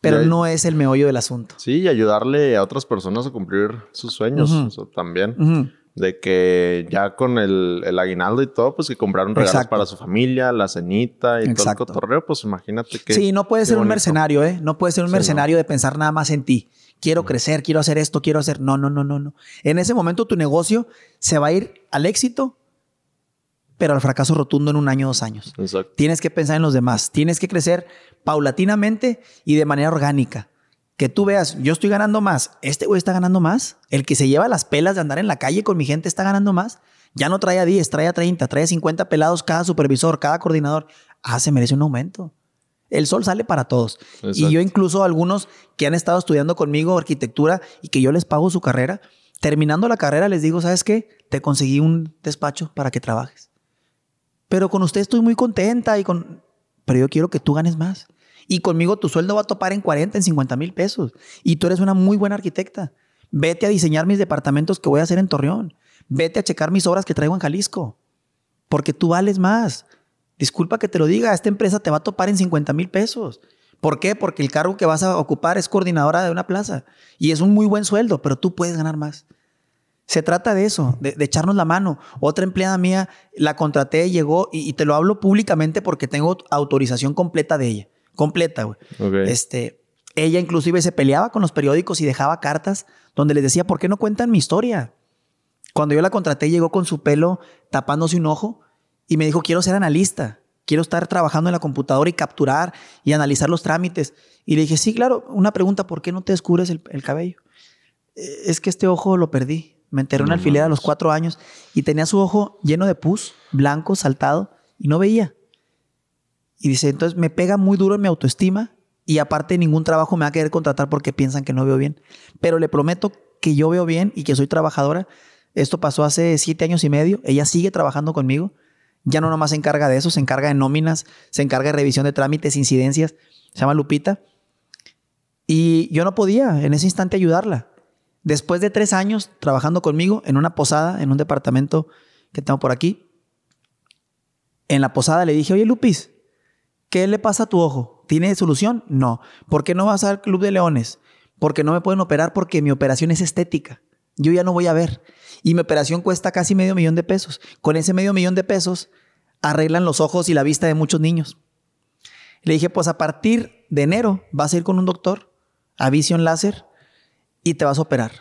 Pero no es el meollo del asunto. Sí, y ayudarle a otras personas a cumplir sus sueños también de que ya con el, el, aguinaldo y todo, pues que compraron regalos para su familia, la cenita y todo el cotorreo, pues imagínate que... Sí, no puede ser un mercenario, ¿eh? No puede ser un mercenario de pensar nada más en ti. Quiero crecer, quiero hacer esto, quiero hacer... No, no, no, no, no. En ese momento tu negocio se va a ir al éxito, pero al fracaso rotundo en un año, dos años. Exacto. Tienes que pensar en los demás. Tienes que crecer paulatinamente y de manera orgánica que tú veas, yo estoy ganando más, este güey está ganando más, el que se lleva las pelas de andar en la calle con mi gente está ganando más, ya no trae a 10, trae a 30, trae a 50 pelados cada supervisor, cada coordinador, ah, se merece un aumento. El sol sale para todos. Y yo incluso algunos que han estado estudiando conmigo arquitectura y que yo les pago su carrera, terminando la carrera les digo, ¿sabes qué? Te conseguí un despacho para que trabajes. Pero con usted estoy muy contenta y con... Pero yo quiero que tú ganes más. Y conmigo tu sueldo va a topar en 40, en 50 mil pesos. Y tú eres una muy buena arquitecta. Vete a diseñar mis departamentos que voy a hacer en Torreón. Vete a checar mis obras que traigo en Jalisco. Porque tú vales más. Disculpa que te lo diga, esta empresa te va a topar en 50 mil pesos. ¿Por qué? Porque el cargo que vas a ocupar es coordinadora de una plaza. Y es un muy buen sueldo, pero tú puedes ganar más. Se trata de eso, de, echarnos la mano. Otra empleada mía la contraté, llegó y, y, te lo hablo públicamente porque tengo autorización completa de ella completa, güey. Este, ella inclusive se peleaba con los periódicos y dejaba cartas donde les decía, ¿por qué no cuentan mi historia? Cuando yo la contraté, llegó con su pelo tapándose un ojo y me dijo, quiero ser analista, quiero estar trabajando en la computadora y capturar y analizar los trámites. Y le dije, sí, claro, una pregunta, ¿por qué no te descubres el, cabello? Eh, es que este ojo lo perdí. Me enterré en alfiler a los cuatro años y tenía su ojo lleno de pus, blanco, saltado, y no veía. Y dice, entonces me pega muy duro en mi autoestima y aparte ningún trabajo me va a querer contratar porque piensan que no veo bien. Pero le prometo que yo veo bien y que soy trabajadora. Esto pasó hace siete años y medio. Ella sigue trabajando conmigo. Ya no nomás se encarga de eso, se encarga de nóminas, se encarga de revisión de trámites, incidencias. Se llama Lupita. Y yo no podía en ese instante ayudarla. Después de tres años trabajando conmigo en una posada, en un departamento que tengo por aquí, en la posada le dije, oye Lupis, ¿Qué le pasa a tu ojo? ¿Tiene solución? No. ¿Por qué no vas al Club de Leones? Porque no me pueden operar porque mi operación es estética. Yo ya no voy a ver. Y mi operación cuesta casi medio millón de pesos. Con ese medio millón de pesos arreglan los ojos y la vista de muchos niños. Le dije, pues a partir de enero vas a ir con un doctor a Vision Láser y te vas a operar.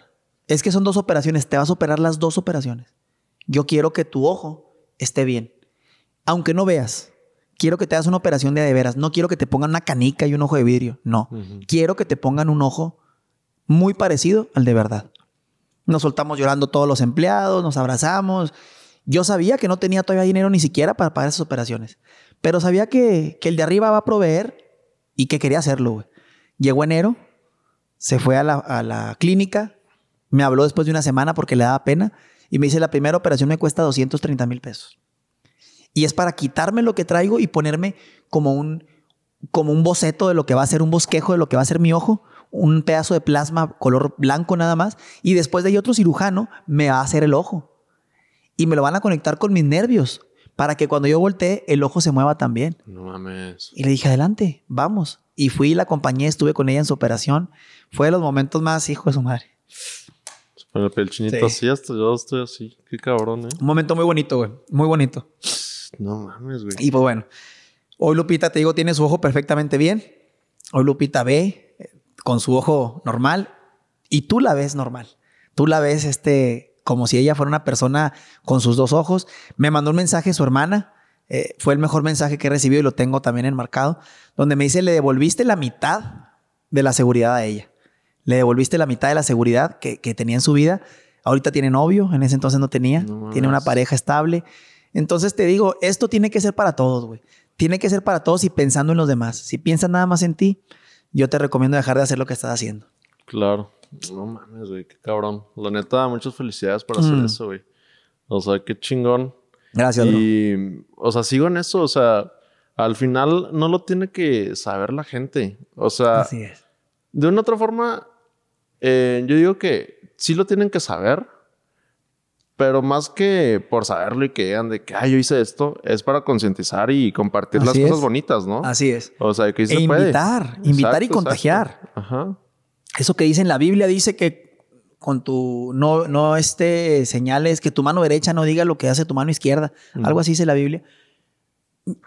Es que son dos operaciones, te vas a operar las dos operaciones. Yo quiero que tu ojo esté bien. Aunque no veas, quiero que te hagas una operación de de veras. No quiero que te pongan una canica y un ojo de vidrio. No. Quiero que te pongan un ojo muy parecido al de verdad. Nos soltamos llorando todos los empleados, nos abrazamos. Yo sabía que no tenía todavía dinero ni siquiera para pagar esas operaciones. Pero sabía que, el de arriba va a proveer y que quería hacerlo. Llegó enero, se fue a la, a la clínica, me habló después de una semana porque le daba pena y me dice, la primera operación me cuesta 230 mil pesos. Y es para quitarme lo que traigo y ponerme como un, como un boceto de lo que va a ser un bosquejo de lo que va a ser mi ojo, un pedazo de plasma color blanco nada más. Y después de ahí otro cirujano me va a hacer el ojo. Y me lo van a conectar con mis nervios para que cuando yo voltee el ojo se mueva también. No mames. Y le dije, adelante, vamos. Y fui, la acompañé, estuve con ella en su operación. Fue de los momentos más, hijo de su madre. Pero el chinito así, hasta yo estoy así. Qué cabrón, ¿eh? Un momento muy bonito, güey. Muy bonito. No mames, güey. Y pues bueno, hoy Lupita, te digo, tiene su ojo perfectamente bien. Hoy Lupita ve eh, con su ojo normal y tú la ves normal. Tú la ves este, como si ella fuera una persona con sus dos ojos. Me mandó un mensaje su hermana. Eh, fue el mejor mensaje que he recibido y lo tengo también enmarcado, donde me dice, le devolviste la mitad de la seguridad a ella. Le devolviste la mitad de la seguridad que, tenía en su vida. Ahorita tiene novio, en ese entonces no tenía. tiene una pareja estable. Entonces te digo, esto tiene que ser para todos, güey. Tiene que ser para todos y pensando en los demás. Si piensas nada más en ti, yo te recomiendo dejar de hacer lo que estás haciendo. Claro. No mames, güey, qué cabrón. La neta, muchas felicidades por hacer mm. eso, güey. O sea, qué chingón. Gracias, Y, o sea, sigo en eso. O sea, al final no lo tiene que saber la gente. O sea, Así es. de una otra forma, eh, yo digo que sí lo tienen que saber, pero más que por saberlo y que digan de que, ay, yo hice esto, es para concientizar y compartir las cosas bonitas, ¿no? Así es. O sea, que se e invitar, invitar y contagiar. Ajá. Eso que dice en la Biblia dice que con tu, no, no este, señales, que tu mano derecha no diga lo que hace tu mano izquierda. Algo así dice la Biblia.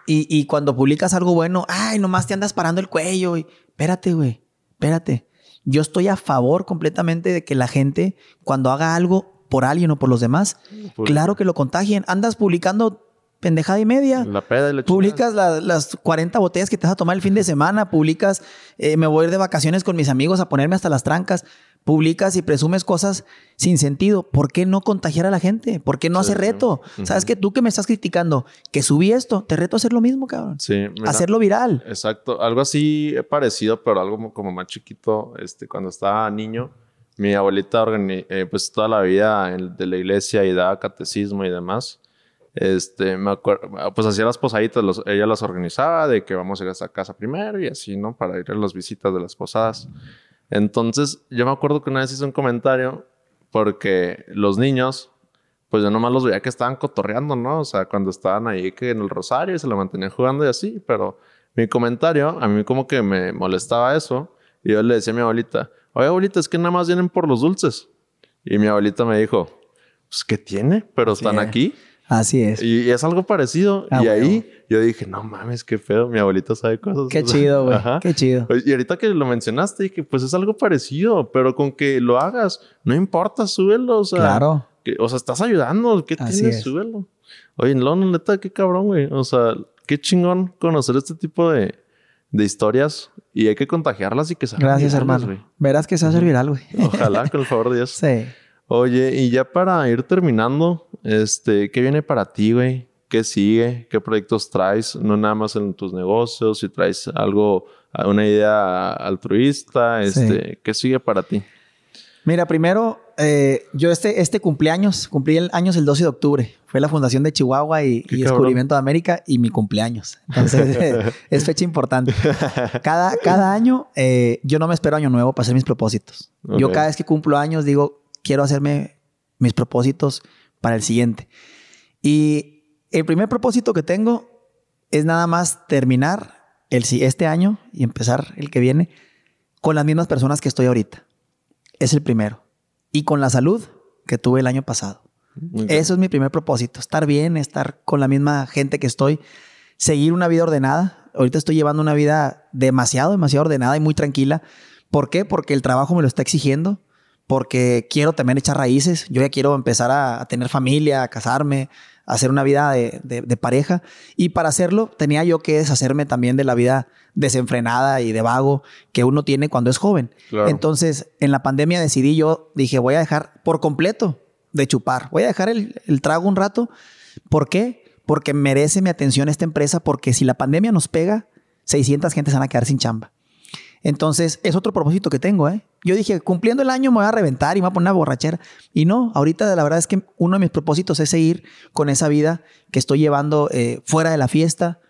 Y, y, cuando publicas algo bueno, ay, nomás te andas parando el cuello. Y, espérate, güey, espérate. Yo estoy a favor completamente de que la gente, cuando haga algo, por alguien o por los demás, claro que lo contagien. Andas publicando pendejada y media. La peda y la Publicas las 40 botellas que te vas a tomar el fin de semana, publicas, eh, me voy a ir de vacaciones con mis amigos a ponerme hasta las trancas, publicas y presumes cosas sin sentido. ¿Por qué no contagiar a la gente? ¿Por qué no hacer reto? ¿Sabes que tú que me estás criticando, que subí esto, te reto a hacer lo mismo, cabrón? Sí. Hacerlo viral. Exacto. Algo así parecido, pero algo como más chiquito, este, cuando estaba niño. Mi abuelita, eh, pues toda la vida de la iglesia y daba catecismo y demás. Este, me acuerdo, pues hacía las posaditas, ella las organizaba de que vamos a ir a esa casa primero y así, ¿no? Para ir a las visitas de las posadas. Entonces, yo me acuerdo que una vez hice un comentario porque los niños, pues yo nomás los veía que estaban cotorreando, ¿no? O sea, cuando estaban ahí que en el rosario y se lo mantenían jugando y así, pero mi comentario, a mí como que me molestaba eso y yo le decía a mi abuelita, oye abuelita, es que nada más vienen por los dulces. Y mi abuelita me dijo, pues ¿qué tiene? Pero están aquí. Así es. Y, es algo parecido. Ah, y ahí yo dije, no mames, qué feo. Mi abuelita sabe cosas. Qué chido, güey. Qué chido. Y ahorita que lo mencionaste, dije, pues es algo parecido, pero con que lo hagas, no importa, súbelo. O sea, claro. o sea, estás ayudando. ¿Qué tienes? Súbelo. Oye, no, neta, qué cabrón, güey. O sea, qué chingón conocer este tipo de, de historias y hay que contagiarlas y que se Gracias, hermano. Verás que se va a servir algo, güey. Ojalá, con el favor de Dios. sí. Oye, y ya para ir terminando, este, ¿qué viene para ti, güey? ¿Qué sigue? ¿Qué proyectos traes? No nada más en tus negocios, si traes algo, una idea altruista, este, ¿qué sigue para ti? Mira, primero, eh, yo este, este cumpleaños, cumplí el años el 12 de octubre. Fue la fundación de Chihuahua y, Descubrimiento de América y mi cumpleaños. Entonces, es fecha importante. Cada, cada año, eh, yo no me espero año nuevo para hacer mis propósitos. Yo cada vez que cumplo años digo, quiero hacerme mis propósitos para el siguiente. Y el primer propósito que tengo es nada más terminar el, este año y empezar el que viene con las mismas personas que estoy ahorita. Es el primero. Y con la salud que tuve el año pasado. Eso es mi primer propósito. Estar bien, estar con la misma gente que estoy, seguir una vida ordenada. Ahorita estoy llevando una vida demasiado, demasiado ordenada y muy tranquila. ¿Por qué? Porque el trabajo me lo está exigiendo porque quiero también echar raíces. Yo ya quiero empezar a, tener familia, a casarme, a hacer una vida de, pareja. Y para hacerlo tenía yo que deshacerme también de la vida desenfrenada y de vago que uno tiene cuando es joven. Entonces, en la pandemia decidí yo, dije, voy a dejar por completo de chupar. Voy a dejar el, el trago un rato. ¿Por qué? Porque merece mi atención esta empresa, porque si la pandemia nos pega, 600 gentes van a quedar sin chamba. Entonces, es otro propósito que tengo, ¿eh? Yo dije, cumpliendo el año me voy a reventar y me voy a poner una borrachera. Y no, ahorita la verdad es que uno de mis propósitos es seguir con esa vida que estoy llevando eh, fuera de la fiesta,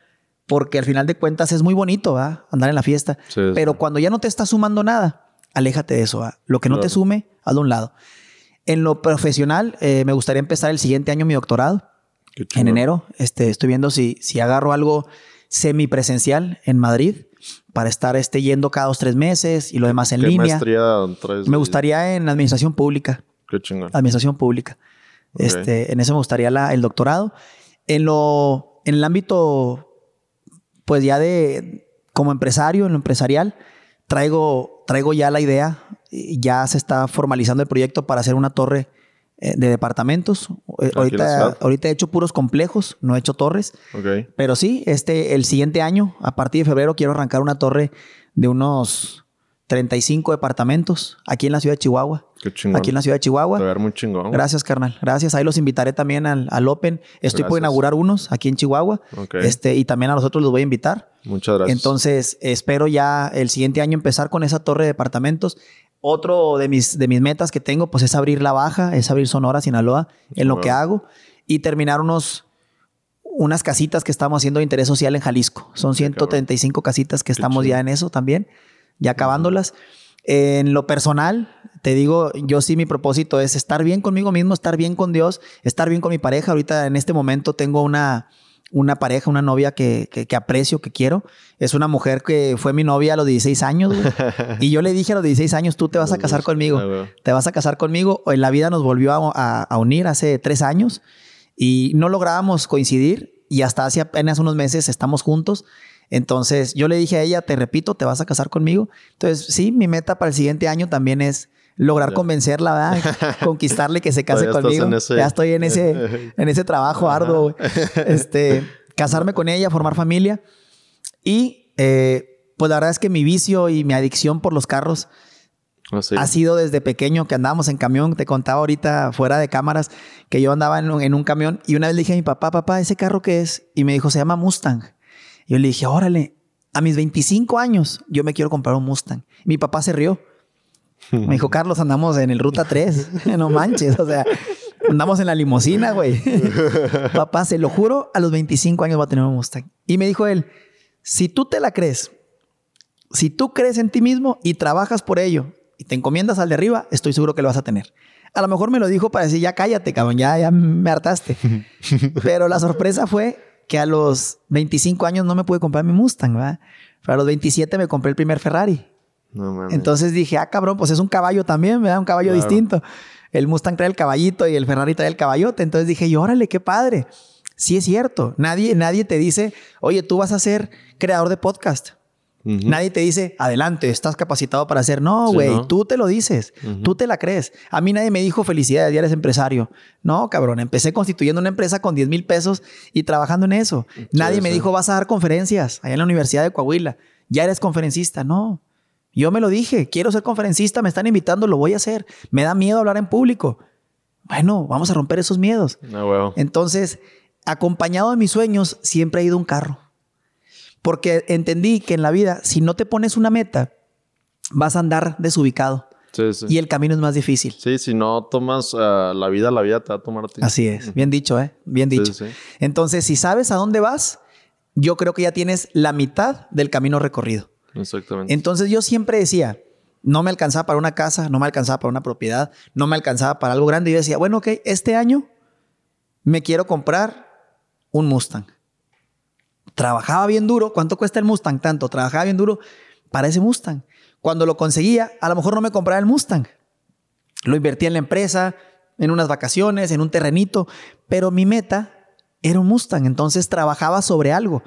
porque al final de cuentas es muy bonito, ¿va? Andar en la fiesta. Pero cuando ya no te está sumando nada, aléjate de eso, ¿va? Lo que no te sume, hazlo a un lado. En lo profesional, eh, me gustaría empezar el siguiente año mi doctorado. En enero, este, estoy viendo si, si agarro algo semipresencial en Madrid para estar este, yendo cada dos, tres meses y lo demás en línea. me gustaría en administración pública. Qué chingón. Administración pública. Este, en eso me gustaría la, el doctorado. En lo, en el ámbito, pues ya de, como empresario, en lo empresarial, traigo, traigo ya la idea, ya se está formalizando el proyecto para hacer una torre de departamentos. Eh, ahorita, ahorita he hecho puros complejos, no he hecho torres. Pero sí, este, el siguiente año, a partir de febrero, quiero arrancar una torre de unos 35 departamentos aquí en la ciudad de Chihuahua. Qué chingón. Aquí en la ciudad de Chihuahua. ver muy chingón. Gracias, carnal. Gracias. Ahí los invitaré también al, al Open. Estoy por inaugurar unos aquí en Chihuahua. Este, y también a los otros los voy a invitar. Muchas gracias. Entonces, espero ya el siguiente año empezar con esa torre de departamentos. Otro de mis, de mis metas que tengo, pues es abrir La Baja, es abrir Sonora, Sinaloa, en lo que hago y terminar unos, unas casitas que estamos haciendo de interés social en Jalisco. Son 135 casitas que estamos ya en eso también, ya acabándolas. En lo personal, te digo, yo sí mi propósito es estar bien conmigo mismo, estar bien con Dios, estar bien con mi pareja. Ahorita en este momento tengo una, una pareja, una novia que, que, aprecio, que quiero. Es una mujer que fue mi novia a los 16 años. y yo le dije a los 16 años, tú te vas a casar conmigo. Te vas a casar conmigo. En la vida nos volvió a, a, unir hace tres años y no lográbamos coincidir. Y hasta hace apenas unos meses estamos juntos. Entonces yo le dije a ella, te repito, te vas a casar conmigo. Entonces sí, mi meta para el siguiente año también es lograr convencerla, ¿verdad? conquistarle que se case conmigo. Ya estoy en ese, en ese trabajo arduo, Este, casarme con ella, formar familia. Y eh, pues la verdad es que mi vicio y mi adicción por los carros ah, ha sido desde pequeño que andábamos en camión. Te contaba ahorita fuera de cámaras que yo andaba en un, en un camión y una vez le dije a mi papá, papá, ¿ese carro qué es? Y me dijo, se llama Mustang. Y yo le dije, órale, a mis 25 años yo me quiero comprar un Mustang. Mi papá se rió. Me dijo, Carlos, andamos en el Ruta 3. no manches, o sea, andamos en la limusina, güey. papá, se lo juro, a los 25 años va a tener un Mustang. Y me dijo él, si tú te la crees, si tú crees en ti mismo y trabajas por ello y te encomiendas al de arriba, estoy seguro que lo vas a tener. A lo mejor me lo dijo para decir, ya cállate, cabrón, ya, ya me hartaste. Pero la sorpresa fue que a los 25 años no me pude comprar mi Mustang, ¿verdad? Pero a los 27 me compré el primer Ferrari. Entonces dije, ah, cabrón, pues es un caballo también, ¿verdad? Un caballo distinto. El Mustang trae el caballito y el Ferrari trae el caballote. Entonces dije, y órale, qué padre. Sí es cierto. Nadie, nadie te dice, oye, tú vas a ser creador de podcast. Nadie te dice, adelante, estás capacitado para hacer. No, güey, tú te lo dices, tú te la crees. A mí nadie me dijo, felicidades, ya eres empresario. No, cabrón, empecé constituyendo una empresa con 10 mil pesos y trabajando en eso. nadie me dijo, vas a dar conferencias allá en la Universidad de Coahuila, ya eres conferencista. No, yo me lo dije, quiero ser conferencista, me están invitando, lo voy a hacer. Me da miedo hablar en público. Bueno, vamos a romper esos miedos. Ah, Entonces, acompañado de mis sueños, siempre he ido un carro. Porque entendí que en la vida, si no te pones una meta, vas a andar desubicado. Sí, sí. Y el camino es más difícil. Sí, si no tomas uh, la vida, la vida te va a tomar a ti. Así es. Bien dicho, ¿eh? Bien dicho. Entonces, si sabes a dónde vas, yo creo que ya tienes la mitad del camino recorrido. Exactamente. Entonces, yo siempre decía, no me alcanzaba para una casa, no me alcanzaba para una propiedad, no me alcanzaba para algo grande. Y yo decía, bueno, ok, este año me quiero comprar un Mustang. Trabajaba bien duro. ¿Cuánto cuesta el Mustang? Tanto. Trabajaba bien duro para ese Mustang. Cuando lo conseguía, a lo mejor no me compraba el Mustang. Lo invertía en la empresa, en unas vacaciones, en un terrenito. Pero mi meta era un Mustang. Entonces trabajaba sobre algo.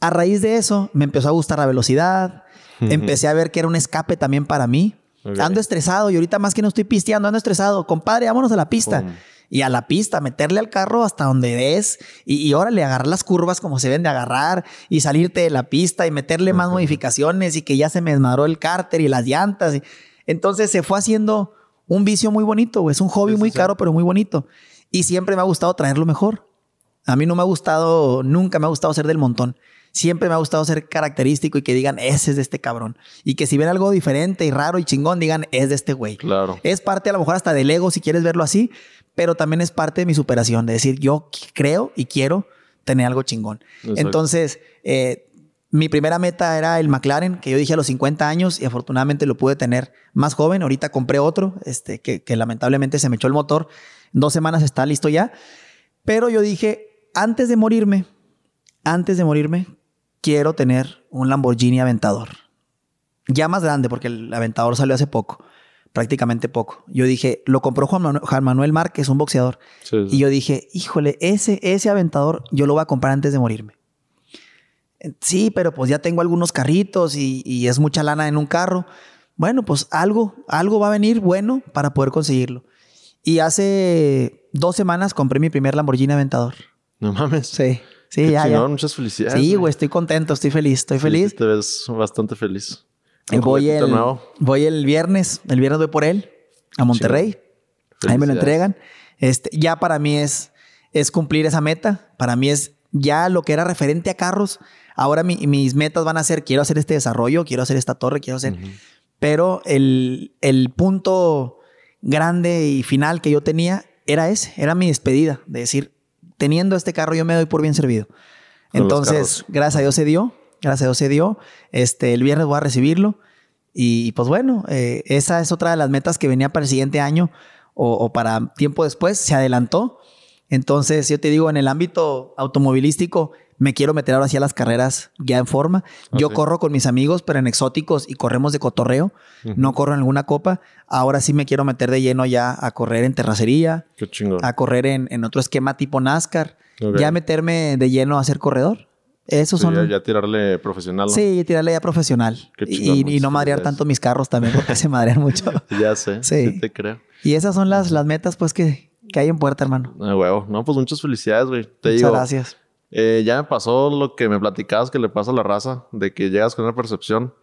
A raíz de eso, me empezó a gustar la velocidad. Empecé a ver que era un escape también para mí. Ando estresado y ahorita más que no estoy pisteando, ando estresado. Compadre, vámonos a la pista y a la pista, meterle al carro hasta donde des y, y órale, agarrar las curvas como se ven de agarrar y salirte de la pista y meterle más modificaciones y que ya se me desmadró el cárter y las llantas. Entonces se fue haciendo un vicio muy bonito, es un hobby muy caro, pero muy bonito. Y siempre me ha gustado traerlo mejor. A mí no me ha gustado, nunca me ha gustado ser del montón. Siempre me ha gustado ser característico y que digan, ese es de este cabrón. Y que si ven algo diferente y raro y chingón, digan, es de este güey. Claro. Es parte a lo mejor hasta del ego, si quieres verlo así, pero también es parte de mi superación, de decir, yo creo y quiero tener algo chingón. Entonces, eh, mi primera meta era el McLaren, que yo dije a los 50 años y afortunadamente lo pude tener más joven. Ahorita compré otro, este, que, que lamentablemente se me echó el motor. dos semanas está listo ya. Pero yo dije, antes de morirme, antes de morirme, quiero tener un Lamborghini Aventador. Ya más grande, porque el Aventador salió hace poco prácticamente poco. Yo dije, lo compró Juan Manuel, Márquez, un boxeador. Y yo dije, híjole, ese, ese aventador yo lo voy a comprar antes de morirme. Sí, pero pues ya tengo algunos carritos y, es mucha lana en un carro. Bueno, pues algo, algo va a venir bueno para poder conseguirlo. Y hace dos semanas compré mi primer Lamborghini Aventador. No mames. Sí. Sí, ya, ya. Muchas felicidades. Sí, güey, estoy contento, estoy feliz, estoy feliz. te ves bastante feliz. Voy el, voy el viernes, el viernes voy por él a Monterrey. Ahí me lo entregan. Este, ya para mí es, es cumplir esa meta. Para mí es ya lo que era referente a carros. Ahora mis metas van a ser, quiero hacer este desarrollo, quiero hacer esta torre, quiero hacer... Pero el, el punto grande y final que yo tenía era ese, era mi despedida, de decir, teniendo este carro yo me doy por bien servido. Entonces, gracias a Dios se dio gracias a Dios se dio. Este, el viernes voy a recibirlo. Y pues bueno, eh, esa es otra de las metas que venía para el siguiente año o, para tiempo después. Se adelantó. Entonces, yo te digo, en el ámbito automovilístico, me quiero meter ahora sí a las carreras ya en forma. Yo corro con mis amigos, pero en exóticos y corremos de cotorreo. No corro en alguna copa. Ahora sí me quiero meter de lleno ya a correr en terracería. Qué chingón. A correr en, otro esquema tipo NASCAR. Ya meterme de lleno a ser corredor. Esos son. Ya, tirarle profesional. Sí, tirarle ya profesional. y, no madrear tanto mis carros también, porque se madrean mucho. ya sé. Sí. te creo. Y esas son las, las metas, pues, que, que hay en puerta, hermano. Ah, huevo. No, pues muchas felicidades, güey. Te muchas gracias. Eh, ya me pasó lo que me platicabas que le pasa a la raza, de que llegas con una percepción,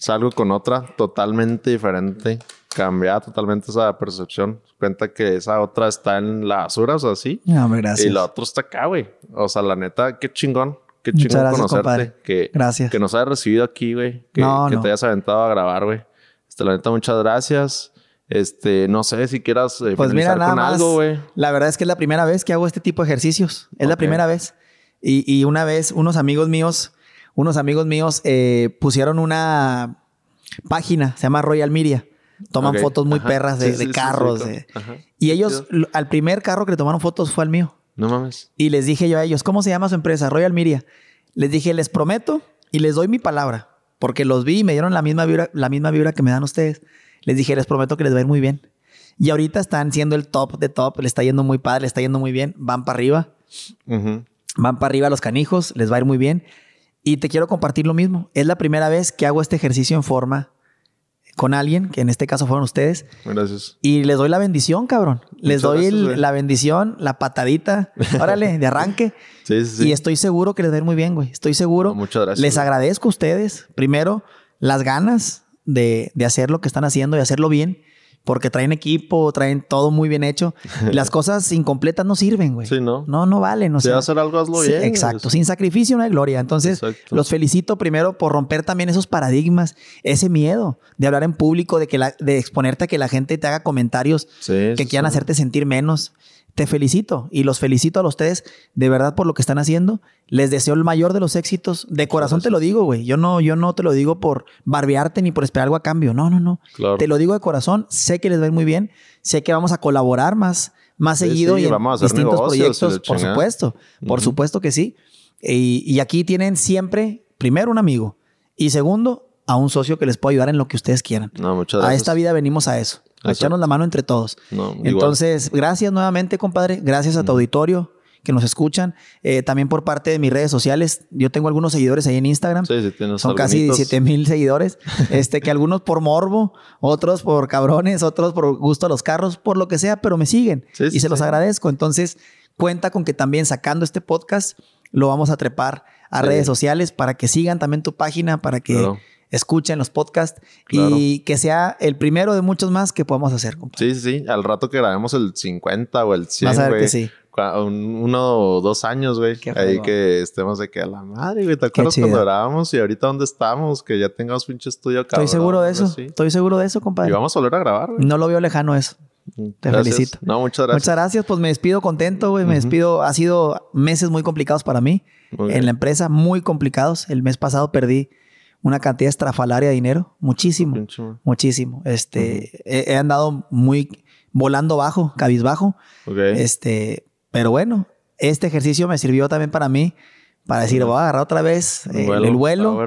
salgo con otra totalmente diferente, cambia totalmente esa percepción. Cuenta que esa otra está en la basura, o sea, sí. No, gracias. Y la otra está acá, güey. O sea, la neta, qué chingón. Qué chingón conocerte. Que, gracias. Que nos hayas recibido aquí, güey. Que, que te hayas aventado a grabar, güey. Este, la neta, muchas gracias. Este, no sé si quieras eh, pues mira, nada con algo, güey. La verdad es que es la primera vez que hago este tipo de ejercicios. Es la primera vez. Y, una vez unos amigos míos, unos amigos míos eh, pusieron una página, se llama Royal Media. Toman fotos muy perras de, carros. y ellos, al primer carro que le tomaron fotos fue al mío. No mames. Y les dije yo a ellos, ¿cómo se llama su empresa? Royal Media. Les dije, les prometo y les doy mi palabra, porque los vi y me dieron la misma vibra, la misma vibra que me dan ustedes. Les dije, les prometo que les va a ir muy bien. Y ahorita están siendo el top de top, le está yendo muy padre, le está yendo muy bien, van para arriba. Van para arriba los canijos, les va a ir muy bien. Y te quiero compartir lo mismo. Es la primera vez que hago este ejercicio en forma con alguien, que en este caso fueron ustedes. Gracias. Y les doy la bendición, cabrón. Les doy la bendición, la patadita, órale, de arranque. sí, sí, sí. Y estoy seguro que les va a ir muy bien, güey. Estoy seguro. muchas gracias. Les agradezco a ustedes, primero, las ganas de, de hacer lo que están haciendo y hacerlo bien porque traen equipo, traen todo muy bien hecho. Y las cosas incompletas no sirven, güey. Sí, ¿no? No, no valen. O si sea, hacer algo, hazlo bien. Exacto. Sin sacrificio no hay gloria. Entonces, los felicito primero por romper también esos paradigmas, ese miedo de hablar en público, de, que la, de exponerte a que la gente te haga comentarios que quieran hacerte sentir menos te felicito y los felicito a ustedes de verdad por lo que están haciendo. Les deseo el mayor de los éxitos. De corazón te lo digo, güey. Yo no, yo no te lo digo por barbearte ni por esperar algo a cambio. No, no, no. Te lo digo de corazón. Sé que les va a ir muy bien. Sé que vamos a colaborar más, más seguido y en distintos proyectos. Por supuesto. Por supuesto que sí. Y, y aquí tienen siempre, primero, un amigo. Y segundo, a un socio que les pueda ayudar en lo que ustedes quieran. No, muchas gracias. A esta vida venimos a eso echarnos la mano entre todos. Entonces, gracias nuevamente, compadre. Gracias a tu auditorio que nos escuchan. Eh, también por parte de mis redes sociales. Yo tengo algunos seguidores ahí en Instagram. Sí, sí, tienes Son casi 17 mil seguidores. este, que algunos por morbo, otros por cabrones, otros por gusto a los carros, por lo que sea, pero me siguen. y se los agradezco. Entonces, cuenta con que también sacando este podcast, lo vamos a trepar a redes sociales para que sigan también tu página, para que escuchen los podcasts y que sea el primero de muchos más que podamos hacer. Sí, sí, sí. Al rato que grabemos el 50 o el 100, Vas a ver que sí. uno o dos años, güey. Ahí que estemos de que a la madre, güey. ¿Te acuerdas cuando grabamos y ahorita dónde estamos? Que ya tengamos pinche estudio acá. Estoy seguro de eso. Estoy seguro de eso, compadre. Y vamos a volver a grabar, güey. No lo veo lejano eso. Mm, Te felicito. No, muchas gracias. Muchas gracias. Pues me despido contento, güey. Me despido. Ha sido meses muy complicados para mí en la empresa, muy complicados. El mes pasado perdí una cantidad estrafalaria de dinero, muchísimo, muchísimo. Este, he, andado muy volando bajo, cabizbajo. Este, pero bueno, este ejercicio me sirvió también para mí, para decir, voy a agarrar otra vez el vuelo,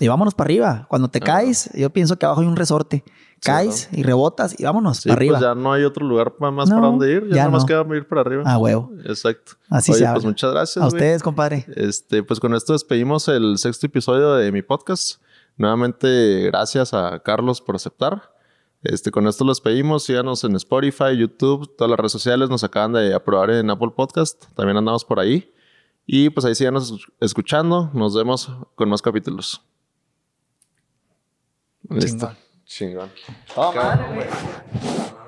y vámonos para arriba. Cuando te caes, yo pienso que abajo hay un resorte. Caes y rebotas y vámonos para arriba. Pues ya no hay otro lugar más para donde ir. Ya, ya nada más queda ir para arriba. Ah, huevo. Exacto. Así se pues muchas gracias. A ustedes, compadre. Este, pues con esto despedimos el sexto episodio de mi podcast. Nuevamente, gracias a Carlos por aceptar. Este, con esto los pedimos. Síganos en Spotify, YouTube, todas las redes sociales. Nos acaban de aprobar en Apple Podcast. También andamos por ahí. Y pues ahí síganos escuchando. Nos vemos con más capítulos. Listo. Chingón. Toma, güey.